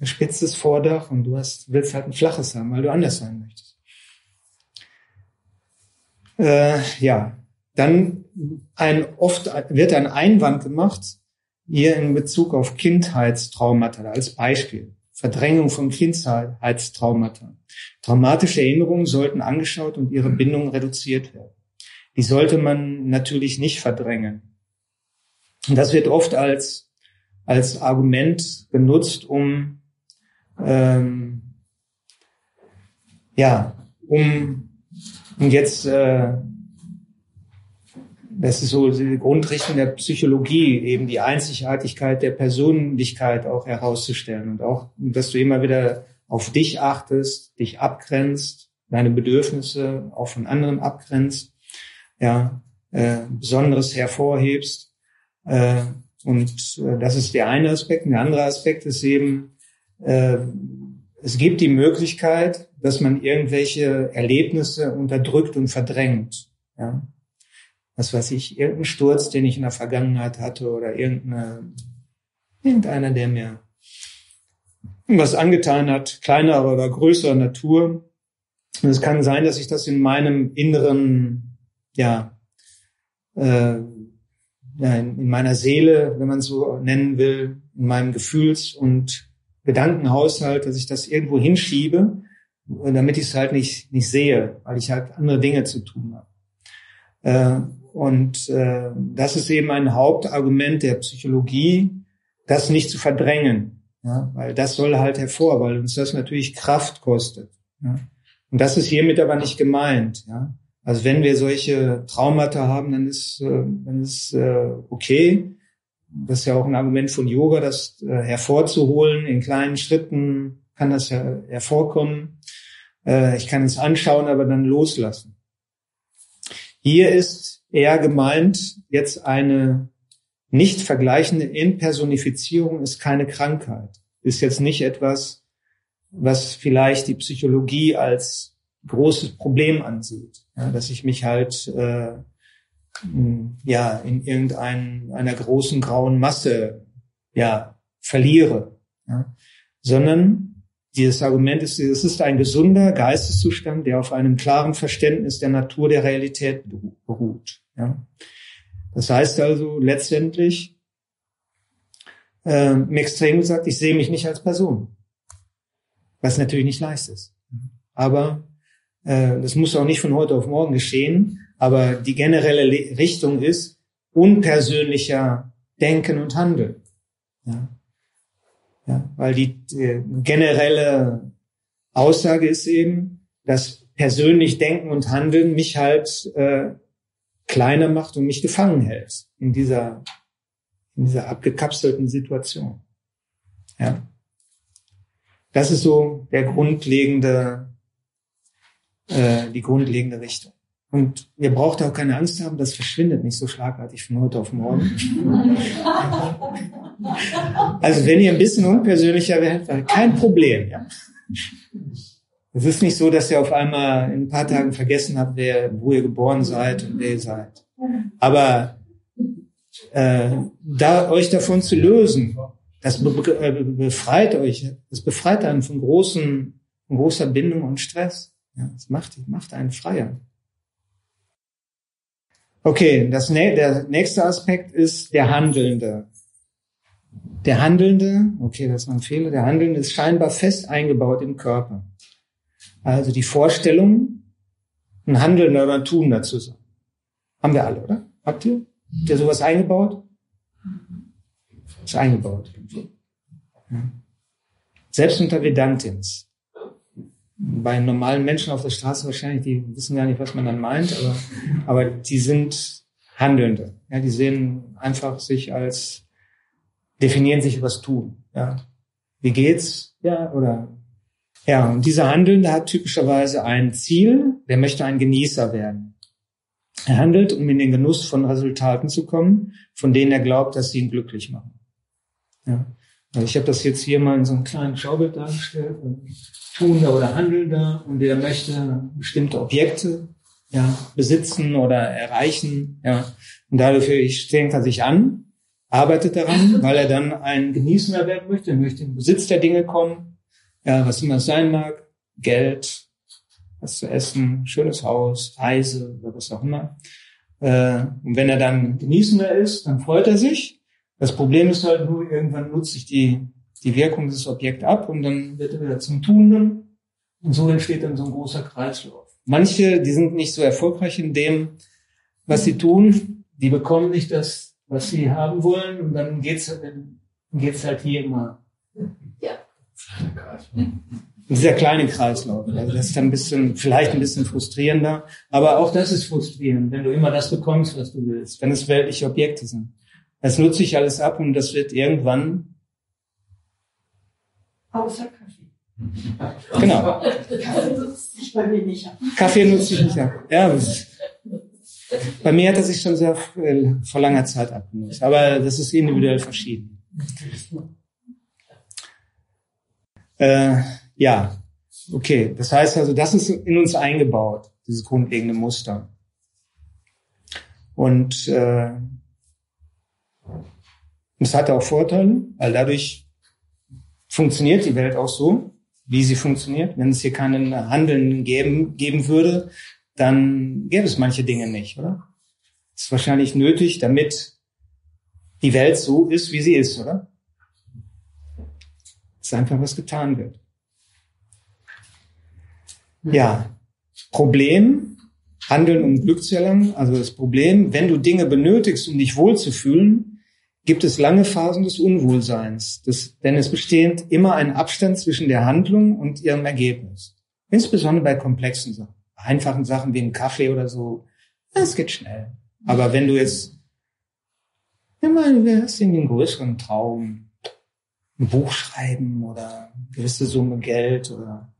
ein spitzes Vordach und du hast, willst halt ein flaches haben, weil du anders sein möchtest. Äh, ja, dann ein, oft wird ein Einwand gemacht, hier in Bezug auf Kindheitstraumata als Beispiel. Verdrängung von Kindheitstraumata. Traumatische Erinnerungen sollten angeschaut und ihre Bindung reduziert werden. Die sollte man natürlich nicht verdrängen. Und das wird oft als, als Argument benutzt, um, ähm, ja, um, um jetzt äh, das ist so die Grundrichtung der Psychologie, eben die Einzigartigkeit der Persönlichkeit auch herauszustellen und auch, dass du immer wieder auf dich achtest, dich abgrenzt, deine Bedürfnisse auch von anderen abgrenzt, ja, äh, Besonderes hervorhebst. Äh, und äh, das ist der eine Aspekt. Und der andere Aspekt ist eben, äh, es gibt die Möglichkeit, dass man irgendwelche Erlebnisse unterdrückt und verdrängt. Ja? was weiß ich, irgendein Sturz, den ich in der Vergangenheit hatte oder irgendeine, irgendeiner, der mir was angetan hat, kleiner oder größerer Natur. Und es kann sein, dass ich das in meinem inneren, ja, äh, ja in, in meiner Seele, wenn man so nennen will, in meinem Gefühls- und Gedankenhaushalt, dass ich das irgendwo hinschiebe, damit ich es halt nicht, nicht sehe, weil ich halt andere Dinge zu tun habe. Äh, und äh, das ist eben ein Hauptargument der Psychologie, das nicht zu verdrängen, ja, weil das soll halt hervor, weil uns das natürlich Kraft kostet. Ja. Und das ist hiermit aber nicht gemeint. Ja. Also wenn wir solche Traumata haben, dann ist, äh, dann ist äh, okay. Das ist ja auch ein Argument von Yoga, das äh, hervorzuholen. In kleinen Schritten kann das ja hervorkommen. Äh, ich kann es anschauen, aber dann loslassen. Hier ist eher gemeint, jetzt eine nicht vergleichende Impersonifizierung ist keine Krankheit. Ist jetzt nicht etwas, was vielleicht die Psychologie als großes Problem ansieht. Ja, dass ich mich halt äh, ja in irgendeiner großen grauen Masse ja verliere, ja, sondern dieses Argument ist, es ist ein gesunder Geisteszustand, der auf einem klaren Verständnis der Natur der Realität beruht. Ja. Das heißt also letztendlich, äh, im Extrem gesagt, ich sehe mich nicht als Person. Was natürlich nicht leicht ist. Aber äh, das muss auch nicht von heute auf morgen geschehen. Aber die generelle Richtung ist unpersönlicher Denken und Handeln. Ja. Ja, weil die, die generelle Aussage ist eben, dass persönlich Denken und Handeln mich halt äh, kleiner macht und mich gefangen hält in dieser, in dieser abgekapselten Situation. Ja. Das ist so der grundlegende, äh, die grundlegende Richtung. Und ihr braucht auch keine Angst haben, das verschwindet nicht so schlagartig von heute auf morgen. also wenn ihr ein bisschen unpersönlicher werdet, kein Problem. Ja. Es ist nicht so, dass ihr auf einmal in ein paar Tagen vergessen habt, wer, wo ihr geboren seid und wer ihr seid. Aber äh, da euch davon zu lösen, das äh, befreit euch, das befreit einen von großen, von großer Bindung und Stress. Ja, das macht, macht einen freier. Okay, das, der nächste Aspekt ist der Handelnde. Der Handelnde, okay, das war ein Fehler, der Handelnde ist scheinbar fest eingebaut im Körper. Also die Vorstellung, ein Handelnder oder ein Tunender zu sein. Haben wir alle, oder? Habt ihr? Habt ihr sowas eingebaut? Ist eingebaut. Ja. Selbst unter Vedantins. Bei normalen Menschen auf der Straße wahrscheinlich, die wissen gar nicht, was man dann meint, aber, aber die sind Handelnde. Ja, die sehen einfach sich als, definieren sich übers Tun. Ja. Wie geht's? Ja, oder, ja, und dieser Handelnde hat typischerweise ein Ziel, der möchte ein Genießer werden. Er handelt, um in den Genuss von Resultaten zu kommen, von denen er glaubt, dass sie ihn glücklich machen. Ja. Also ich habe das jetzt hier mal in so einem kleinen Schaubild dargestellt. Tuender oder Handelnder und der möchte bestimmte Objekte ja, besitzen oder erreichen. Ja. Und dadurch strengt er sich an, arbeitet daran, weil er dann ein Genießender werden möchte, er möchte in Besitz der Dinge kommen, ja, was immer es sein mag, Geld, was zu essen, schönes Haus, Reise oder was auch immer. Äh, und wenn er dann Genießender ist, dann freut er sich. Das Problem ist halt nur, irgendwann nutzt sich die, die Wirkung des Objekts ab und dann wird er wieder zum Tunen. Und so entsteht dann so ein großer Kreislauf. Manche, die sind nicht so erfolgreich in dem, was sie tun. Die bekommen nicht das, was sie haben wollen. Und dann geht's, dann geht's halt hier immer. Ja. Ein sehr kleiner Kreislauf. Also das ist dann ein bisschen, vielleicht ein bisschen frustrierender. Aber auch das ist frustrierend, wenn du immer das bekommst, was du willst. Wenn es weltliche Objekte sind. Das nutze ich alles ab und das wird irgendwann. Außer Kaffee. Genau. Kaffee nutzt sich bei mir nicht ab. Kaffee nutze ich nicht ab. Ja, bei mir hat er sich schon sehr äh, vor langer Zeit abgenutzt. Aber das ist individuell verschieden. Äh, ja, okay. Das heißt also, das ist in uns eingebaut, dieses grundlegende Muster. Und äh, es hat auch Vorteile, weil dadurch funktioniert die Welt auch so, wie sie funktioniert. Wenn es hier keinen Handeln geben, geben würde, dann gäbe es manche Dinge nicht, oder? Das ist wahrscheinlich nötig, damit die Welt so ist, wie sie ist, oder? Es ist einfach, was getan wird. Ja, Problem, Handeln um Glück zu erlangen. Also das Problem, wenn du Dinge benötigst, um dich wohlzufühlen, gibt es lange Phasen des Unwohlseins. Das, denn es besteht immer ein Abstand zwischen der Handlung und ihrem Ergebnis. Insbesondere bei komplexen Sachen. Einfachen Sachen wie ein Kaffee oder so, das geht schnell. Aber wenn du jetzt, ja mal, du hast irgendwie einen größeren Traum, ein Buch schreiben oder gewisse Summe Geld oder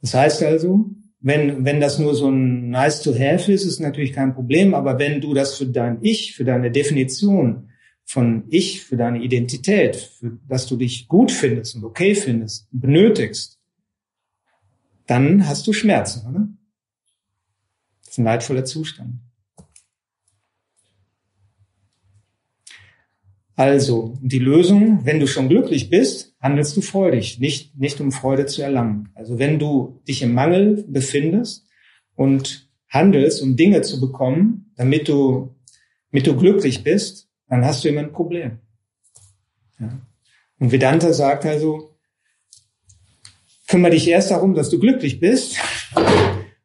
das heißt also, wenn, wenn das nur so ein nice to have ist, ist natürlich kein Problem. Aber wenn du das für dein Ich, für deine Definition von Ich, für deine Identität, für, dass du dich gut findest und okay findest, benötigst, dann hast du Schmerzen, oder? Das ist ein leidvoller Zustand. Also, die Lösung, wenn du schon glücklich bist, handelst du freudig, nicht, nicht um Freude zu erlangen. Also wenn du dich im Mangel befindest und handelst, um Dinge zu bekommen, damit du, damit du glücklich bist, dann hast du immer ein Problem. Ja. Und Vedanta sagt also, kümmere dich erst darum, dass du glücklich bist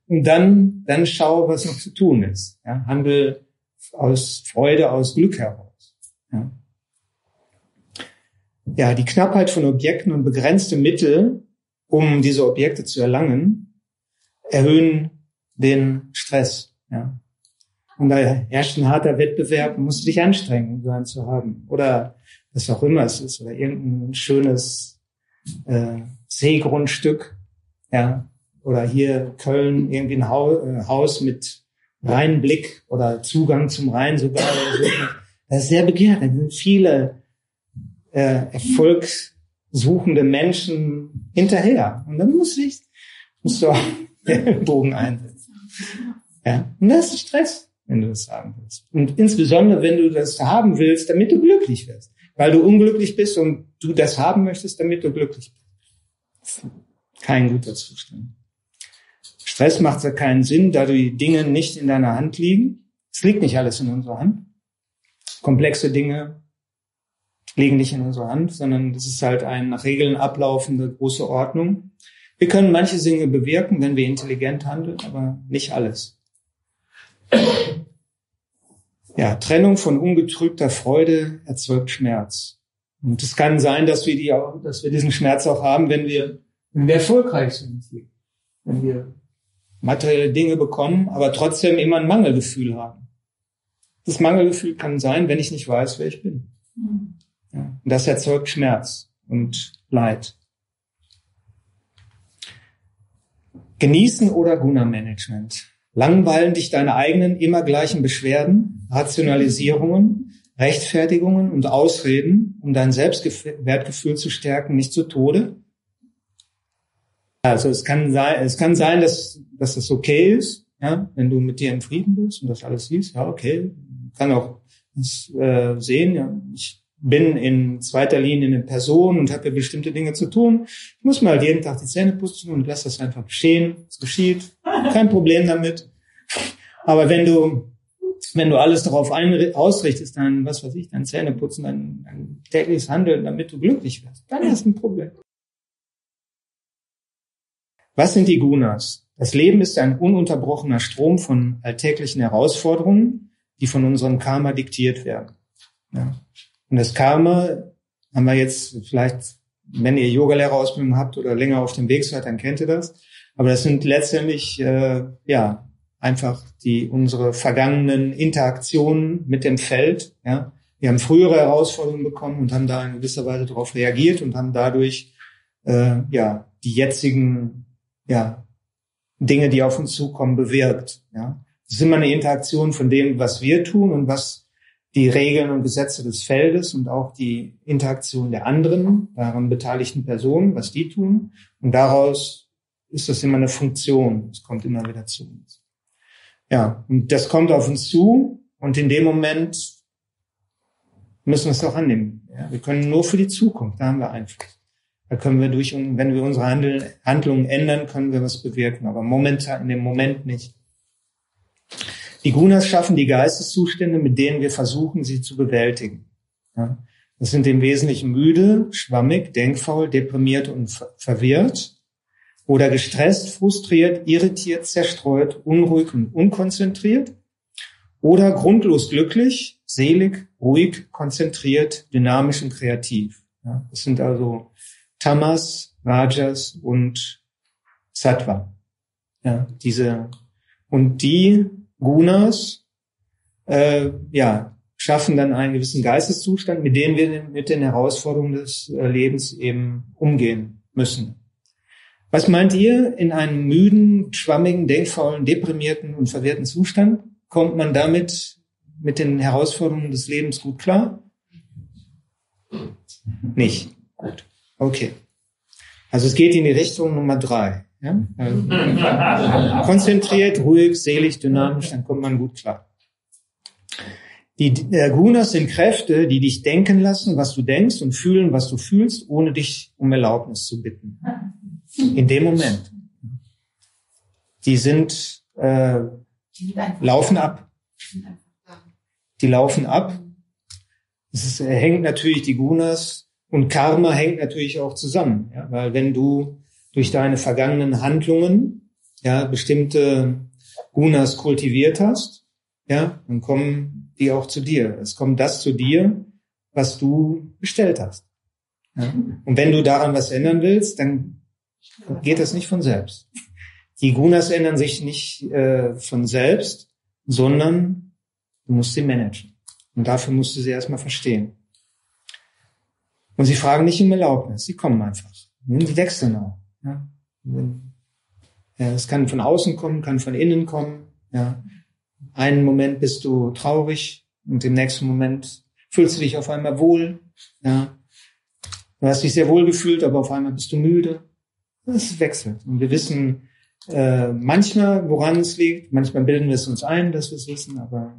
und dann, dann schau, was noch zu tun ist. Ja. Handel aus Freude, aus Glück heraus. Ja ja, die Knappheit von Objekten und begrenzte Mittel, um diese Objekte zu erlangen, erhöhen den Stress. Ja. Und da herrscht ein harter Wettbewerb, musst du dich anstrengen, um so einen zu haben. Oder was auch immer es ist, oder irgendein schönes äh, Seegrundstück, ja. Oder hier Köln, irgendwie ein äh, Haus mit Rheinblick oder Zugang zum Rhein sogar. Das ist sehr begehrt. Da sind viele äh, erfolgssuchende Menschen hinterher. Und dann musst du, dich, musst du auch den Bogen einsetzen. Ja? Und das ist Stress, wenn du das haben willst. Und insbesondere, wenn du das haben willst, damit du glücklich wirst. Weil du unglücklich bist und du das haben möchtest, damit du glücklich bist. Kein guter Zustand. Stress macht ja keinen Sinn, da die Dinge nicht in deiner Hand liegen. Es liegt nicht alles in unserer Hand. Komplexe Dinge liegen nicht in unserer Hand, sondern das ist halt eine nach Regeln ablaufende große Ordnung. Wir können manche Dinge bewirken, wenn wir intelligent handeln, aber nicht alles. Ja, Trennung von ungetrübter Freude erzeugt Schmerz. Und es kann sein, dass wir, die auch, dass wir diesen Schmerz auch haben, wenn wir, wenn wir erfolgreich sind. Wenn wir materielle Dinge bekommen, aber trotzdem immer ein Mangelgefühl haben. Das Mangelgefühl kann sein, wenn ich nicht weiß, wer ich bin. Ja, und das erzeugt Schmerz und Leid. Genießen oder Guna-Management. Langweilen dich deine eigenen immer gleichen Beschwerden, Rationalisierungen, Rechtfertigungen und Ausreden, um dein Selbstwertgefühl zu stärken, nicht zu Tode? Also es kann sein, es kann sein, dass, dass das okay ist, ja, wenn du mit dir in Frieden bist und das alles siehst, ja, okay. Kann auch äh, sehen, ja, ich bin in zweiter Linie eine Person und habe ja bestimmte Dinge zu tun. Ich muss mal halt jeden Tag die Zähne putzen und lass das einfach geschehen. Es geschieht. Kein Problem damit. Aber wenn du, wenn du alles darauf ausrichtest, dann, was weiß ich, dein Zähne putzen, dein, dein tägliches Handeln, damit du glücklich wirst, dann hast du ein Problem. Was sind die Gunas? Das Leben ist ein ununterbrochener Strom von alltäglichen Herausforderungen, die von unserem Karma diktiert werden. Ja. Und das Karma haben wir jetzt vielleicht, wenn ihr Yogalehrerausbildung habt oder länger auf dem Weg seid, dann kennt ihr das. Aber das sind letztendlich äh, ja einfach die unsere vergangenen Interaktionen mit dem Feld. Ja, wir haben frühere Herausforderungen bekommen und haben da in gewisser Weise darauf reagiert und haben dadurch äh, ja die jetzigen ja, Dinge, die auf uns zukommen, bewirkt. Ja. Das ist immer eine Interaktion von dem, was wir tun und was die Regeln und Gesetze des Feldes und auch die Interaktion der anderen, daran beteiligten Personen, was die tun. Und daraus ist das immer eine Funktion. Es kommt immer wieder zu uns. Ja, und das kommt auf uns zu und in dem Moment müssen wir es auch annehmen. Ja, wir können nur für die Zukunft, da haben wir Einfluss. Da können wir durch, wenn wir unsere Handlungen ändern, können wir was bewirken, aber momentan, in dem Moment nicht. Die Gunas schaffen die Geisteszustände, mit denen wir versuchen, sie zu bewältigen. Ja. Das sind im Wesentlichen müde, schwammig, denkfaul, deprimiert und verwirrt oder gestresst, frustriert, irritiert, zerstreut, unruhig und unkonzentriert oder grundlos glücklich, selig, ruhig, konzentriert, dynamisch und kreativ. Ja. Das sind also Tamas, Rajas und Sattva. Ja, diese und die Gunas, äh, ja, schaffen dann einen gewissen Geisteszustand, mit dem wir mit den Herausforderungen des äh, Lebens eben umgehen müssen. Was meint ihr in einem müden, schwammigen, denkfaulen, deprimierten und verwirrten Zustand? Kommt man damit mit den Herausforderungen des Lebens gut klar? Nicht. Gut. Okay. Also es geht in die Richtung Nummer drei. Ja? Also konzentriert, ruhig, selig, dynamisch, dann kommt man gut klar. Die äh, Gunas sind Kräfte, die dich denken lassen, was du denkst und fühlen, was du fühlst, ohne dich um Erlaubnis zu bitten. In dem Moment. Die sind äh, laufen ab. Die laufen ab. Es ist, hängt natürlich die Gunas und Karma hängt natürlich auch zusammen, ja, weil wenn du durch deine vergangenen Handlungen ja bestimmte Gunas kultiviert hast, ja, dann kommen die auch zu dir. Es kommt das zu dir, was du bestellt hast. Ja. Und wenn du daran was ändern willst, dann geht das nicht von selbst. Die Gunas ändern sich nicht äh, von selbst, sondern du musst sie managen. Und dafür musst du sie erstmal verstehen. Und sie fragen nicht um Erlaubnis, sie kommen einfach. Die wechseln auch. Ja. Ja, es kann von außen kommen, kann von innen kommen. Ja. Einen Moment bist du traurig und im nächsten Moment fühlst du dich auf einmal wohl. Ja. Du hast dich sehr wohl gefühlt, aber auf einmal bist du müde. Es wechselt. Und wir wissen äh, manchmal, woran es liegt. Manchmal bilden wir es uns ein, dass wir es wissen, aber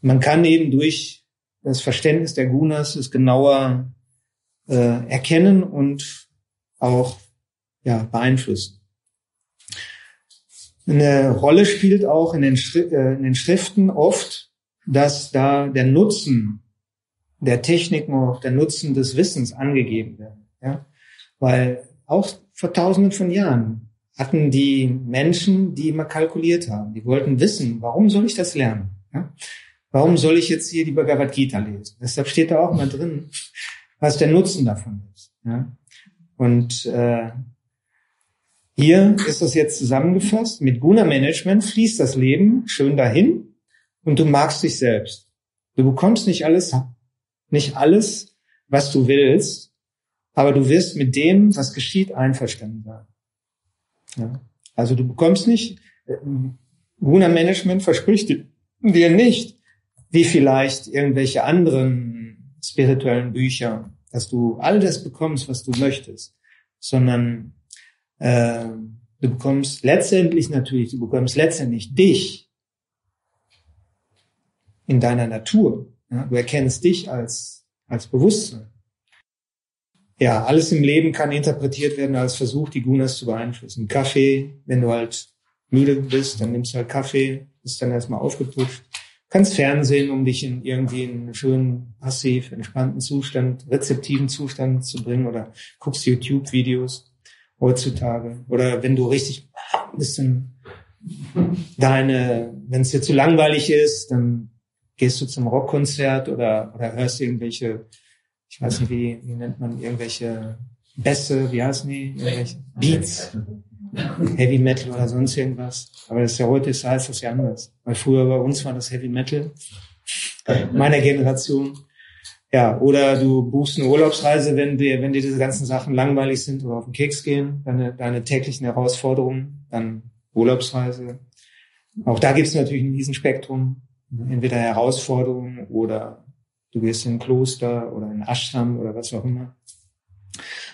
man kann eben durch das Verständnis der Gunas es genauer äh, erkennen und auch ja, beeinflussen. Eine Rolle spielt auch in den, äh, in den Schriften oft, dass da der Nutzen der Techniken, auch der Nutzen des Wissens angegeben werden. Ja? Weil auch vor tausenden von Jahren hatten die Menschen, die immer kalkuliert haben. Die wollten wissen, warum soll ich das lernen? Ja? Warum soll ich jetzt hier die Bhagavad Gita lesen? Deshalb steht da auch mal drin, was der Nutzen davon ist. Ja? Und äh, hier ist das jetzt zusammengefasst. Mit Guna-Management fließt das Leben schön dahin und du magst dich selbst. Du bekommst nicht alles, nicht alles, was du willst, aber du wirst mit dem, was geschieht, einverstanden sein. Ja. Also du bekommst nicht, äh, Guna-Management verspricht dir nicht, wie vielleicht irgendwelche anderen spirituellen Bücher, dass du all das bekommst, was du möchtest, sondern äh, du bekommst letztendlich natürlich, du bekommst letztendlich dich in deiner Natur. Ja? Du erkennst dich als, als Bewusstsein. Ja, alles im Leben kann interpretiert werden als Versuch, die Gunas zu beeinflussen. Kaffee, wenn du halt müde bist, dann nimmst du halt Kaffee, bist dann erstmal aufgepusht. Kannst Fernsehen, um dich in irgendwie einen schönen, passiv, entspannten Zustand, rezeptiven Zustand zu bringen oder guckst YouTube-Videos heutzutage. Oder wenn du richtig ein bisschen deine, wenn es dir zu langweilig ist, dann gehst du zum Rockkonzert oder, oder hörst irgendwelche, ich weiß nicht, wie, wie nennt man, irgendwelche Bässe, wie heißen die? Irgendwelche Beats, Heavy Metal oder sonst irgendwas. Aber das ist ja heute ist heißt das ja anders. Weil früher bei uns war das Heavy Metal meiner Generation. Ja, oder du buchst eine Urlaubsreise, wenn dir, wenn dir diese ganzen Sachen langweilig sind oder auf den Keks gehen, deine, deine täglichen Herausforderungen, dann Urlaubsreise. Auch da gibt es natürlich ein Riesenspektrum. Entweder Herausforderungen oder du gehst in ein Kloster oder in ein Ashram oder was auch immer.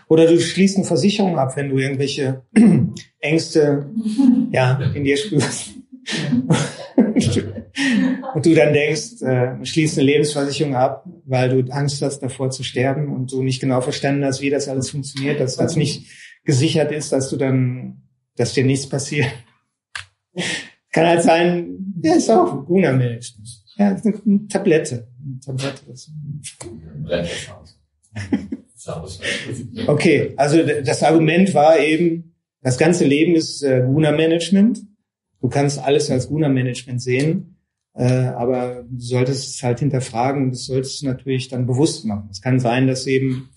Oder du schließt eine Versicherung ab, wenn du irgendwelche Ängste ja, in dir spürst. und du dann denkst, äh, schließt eine Lebensversicherung ab, weil du Angst hast, davor zu sterben und du nicht genau verstanden hast, wie das alles funktioniert, dass das nicht gesichert ist, dass du dann, dass dir nichts passiert. Kann halt sein, ja, ist auch Guna Management. Ja, ist eine Tablette. Eine Tablette. Okay, also das Argument war eben, das ganze Leben ist äh, Guna Management. Du kannst alles als Guna Management sehen, äh, aber du solltest es halt hinterfragen und das solltest du natürlich dann bewusst machen. Es kann sein, dass eben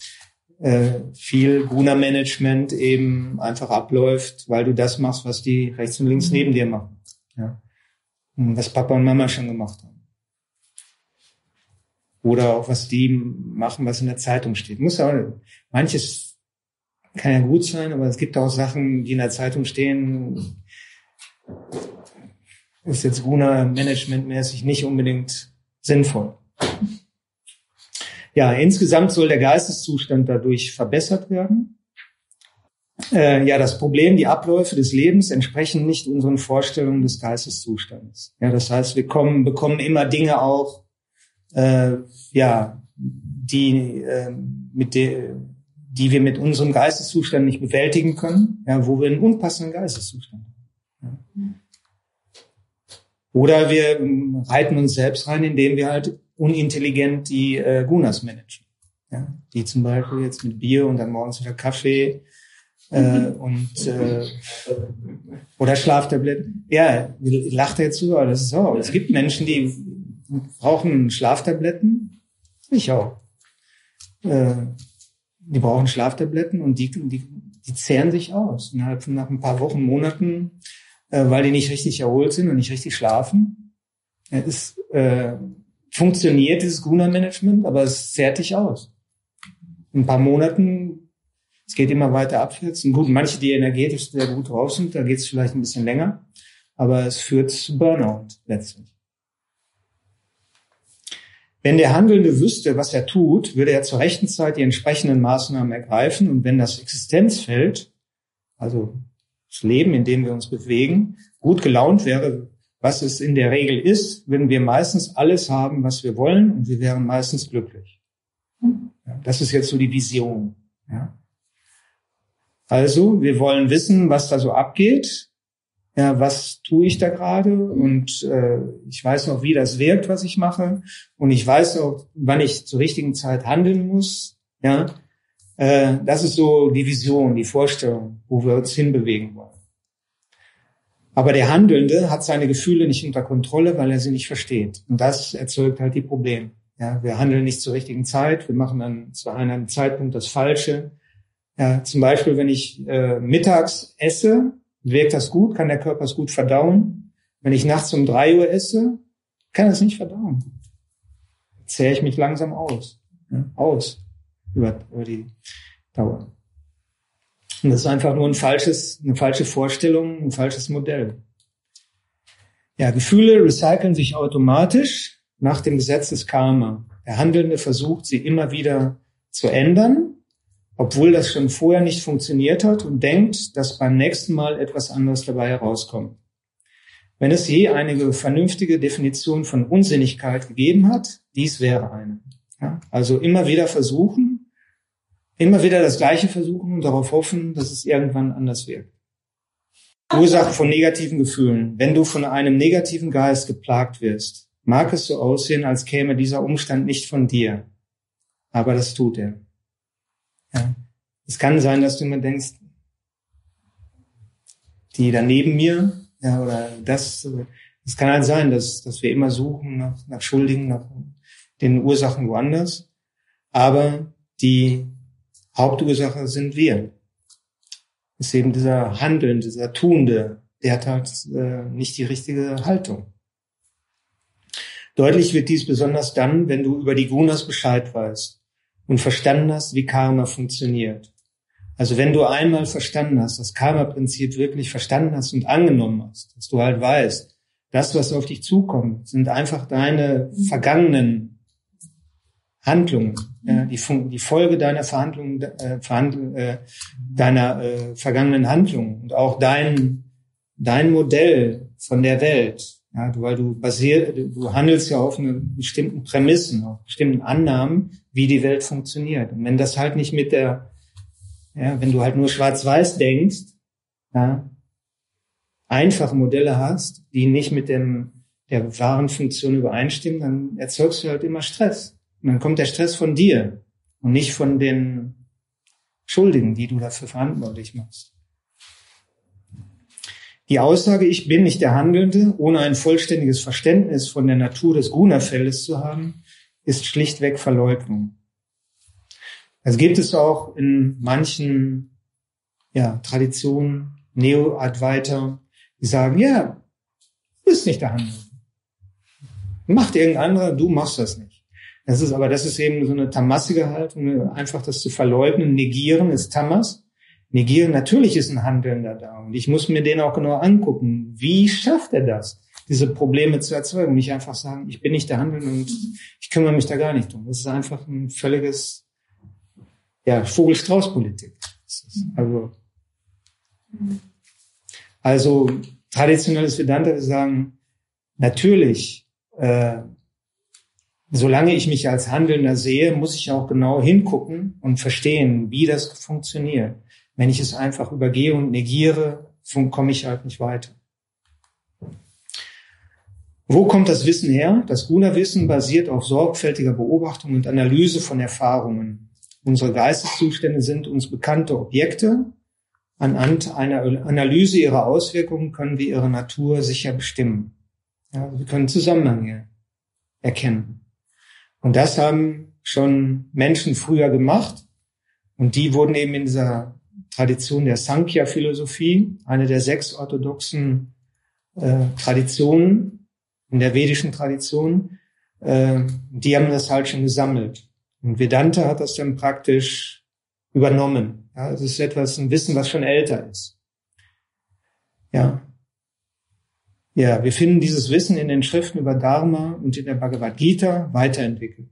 äh, viel Guna Management eben einfach abläuft, weil du das machst, was die rechts und links neben dir machen. Ja. Und was Papa und Mama schon gemacht haben. Oder auch was die machen, was in der Zeitung steht. Muss auch, manches kann ja gut sein, aber es gibt auch Sachen, die in der Zeitung stehen, ist jetzt Guna managementmäßig nicht unbedingt sinnvoll. Ja, insgesamt soll der Geisteszustand dadurch verbessert werden. Äh, ja, das Problem, die Abläufe des Lebens entsprechen nicht unseren Vorstellungen des Geisteszustandes. Ja, das heißt, wir kommen, bekommen immer Dinge auch, äh, ja, die äh, mit der, die wir mit unserem Geisteszustand nicht bewältigen können, ja, wo wir einen unpassenden Geisteszustand haben. Oder wir ähm, reiten uns selbst rein, indem wir halt unintelligent die äh, Gunas managen. Ja, die zum Beispiel jetzt mit Bier und dann morgens wieder Kaffee äh, und äh, oder Schlaftabletten. Ja, lacht er jetzt so, aber das ist so. Es gibt Menschen, die brauchen Schlaftabletten. Ich auch. Äh, die brauchen Schlaftabletten und die, die, die zehren sich aus. Innerhalb von nach ein paar Wochen, Monaten, äh, weil die nicht richtig erholt sind und nicht richtig schlafen. Es äh, funktioniert dieses Guna-Management, aber es zehrt dich aus. In ein paar Monaten, es geht immer weiter abwärts. Und gut, manche, die energetisch sehr gut drauf sind, da geht es vielleicht ein bisschen länger, aber es führt zu Burnout letztlich. Wenn der Handelnde wüsste, was er tut, würde er zur rechten Zeit die entsprechenden Maßnahmen ergreifen und wenn das Existenzfeld, also Leben, in dem wir uns bewegen, gut gelaunt wäre, was es in der Regel ist, würden wir meistens alles haben, was wir wollen und wir wären meistens glücklich. Das ist jetzt so die Vision. Ja. Also, wir wollen wissen, was da so abgeht ja, was tue ich da gerade und äh, ich weiß noch, wie das wirkt, was ich mache und ich weiß auch, wann ich zur richtigen Zeit handeln muss. Ja, äh, das ist so die Vision, die Vorstellung, wo wir uns hinbewegen wollen. Aber der Handelnde hat seine Gefühle nicht unter Kontrolle, weil er sie nicht versteht. Und das erzeugt halt die Probleme. Ja, wir handeln nicht zur richtigen Zeit, wir machen dann zu einem Zeitpunkt das Falsche. Ja, zum Beispiel, wenn ich äh, mittags esse, wirkt das gut, kann der Körper es gut verdauen. Wenn ich nachts um drei Uhr esse, kann er es nicht verdauen. Zähre ich mich langsam aus. Ja, aus. Über, über die Dauer. Und das ist einfach nur ein falsches, eine falsche Vorstellung, ein falsches Modell. Ja, Gefühle recyceln sich automatisch nach dem Gesetz des Karma. Der Handelnde versucht, sie immer wieder zu ändern, obwohl das schon vorher nicht funktioniert hat und denkt, dass beim nächsten Mal etwas anderes dabei herauskommt. Wenn es je eine vernünftige Definition von Unsinnigkeit gegeben hat, dies wäre eine. Ja, also immer wieder versuchen, immer wieder das Gleiche versuchen und darauf hoffen, dass es irgendwann anders wird. Ursache von negativen Gefühlen. Wenn du von einem negativen Geist geplagt wirst, mag es so aussehen, als käme dieser Umstand nicht von dir. Aber das tut er. Ja. Es kann sein, dass du immer denkst, die da neben mir, ja, oder das, es kann halt sein, dass, dass wir immer suchen nach, nach Schuldigen, nach den Ursachen woanders. Aber die Hauptursache sind wir. Ist eben dieser Handelnde, dieser Tuende, der hat halt äh, nicht die richtige Haltung. Deutlich wird dies besonders dann, wenn du über die Gunas Bescheid weißt und verstanden hast, wie Karma funktioniert. Also wenn du einmal verstanden hast, das Karma-Prinzip wirklich verstanden hast und angenommen hast, dass du halt weißt, das, was auf dich zukommt, sind einfach deine vergangenen Handlungen, ja, die, die Folge deiner Verhandlungen, äh, Verhandl äh, deiner äh, vergangenen Handlungen und auch dein, dein Modell von der Welt, ja, weil du basiert, du handelst ja auf einen bestimmten Prämissen, auf bestimmten Annahmen, wie die Welt funktioniert. Und wenn das halt nicht mit der, ja, wenn du halt nur schwarz-weiß denkst, ja, einfache Modelle hast, die nicht mit dem, der wahren Funktion übereinstimmen, dann erzeugst du halt immer Stress. Und dann kommt der Stress von dir und nicht von den Schuldigen, die du dafür verantwortlich machst. Die Aussage, ich bin nicht der Handelnde, ohne ein vollständiges Verständnis von der Natur des Guna-Feldes zu haben, ist schlichtweg Verleugnung. Das gibt es auch in manchen ja, Traditionen, Neo-Advaita, die sagen, ja, du bist nicht der Handelnde. Macht irgendein anderer, du machst das nicht. Das ist aber, das ist eben so eine tamassige Haltung, einfach das zu verleugnen, negieren ist Tamas. Negieren, natürlich ist ein Handelnder da. Und ich muss mir den auch genau angucken. Wie schafft er das, diese Probleme zu erzeugen? Nicht einfach sagen, ich bin nicht der Handelnde und ich kümmere mich da gar nicht drum. Das ist einfach ein völliges, ja, Vogel-Strauß-Politik. Also, also, traditionelles Vedanta, wir sagen, natürlich, äh, solange ich mich als Handelnder sehe, muss ich auch genau hingucken und verstehen, wie das funktioniert. Wenn ich es einfach übergehe und negiere, komme ich halt nicht weiter. Wo kommt das Wissen her? Das Guna-Wissen basiert auf sorgfältiger Beobachtung und Analyse von Erfahrungen. Unsere Geisteszustände sind uns bekannte Objekte. Anhand einer Analyse ihrer Auswirkungen können wir ihre Natur sicher bestimmen. Ja, wir können Zusammenhänge erkennen. Und das haben schon Menschen früher gemacht. Und die wurden eben in dieser Tradition der Sankhya-Philosophie, eine der sechs orthodoxen äh, Traditionen in der vedischen Tradition, äh, die haben das halt schon gesammelt. Und Vedanta hat das dann praktisch übernommen. Ja, es ist etwas, ein Wissen, was schon älter ist. Ja. Ja, wir finden dieses Wissen in den Schriften über Dharma und in der Bhagavad Gita weiterentwickelt.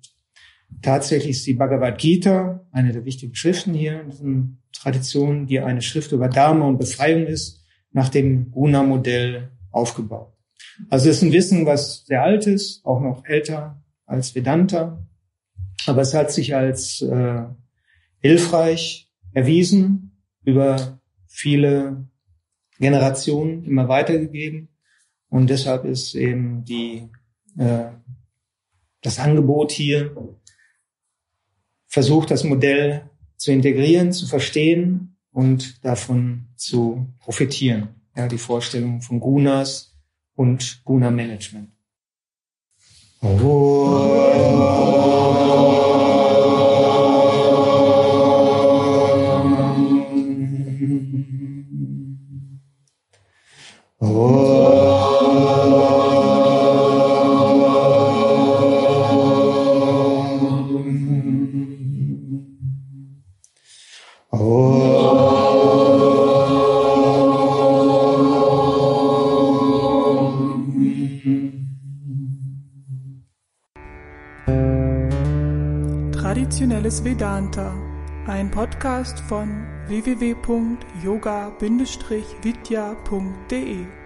Tatsächlich ist die Bhagavad Gita eine der wichtigen Schriften hier in diesem Tradition, die eine Schrift über Dharma und Befreiung ist, nach dem Guna-Modell aufgebaut. Also es ist ein Wissen, was sehr alt ist, auch noch älter als Vedanta, aber es hat sich als äh, hilfreich erwiesen, über viele Generationen immer weitergegeben und deshalb ist eben die, äh, das Angebot hier versucht, das Modell zu integrieren, zu verstehen und davon zu profitieren. Ja, die Vorstellung von Gunas und Guna Management. Oh. Oh. Alles Vedanta, ein Podcast von www.yoga-vidya.de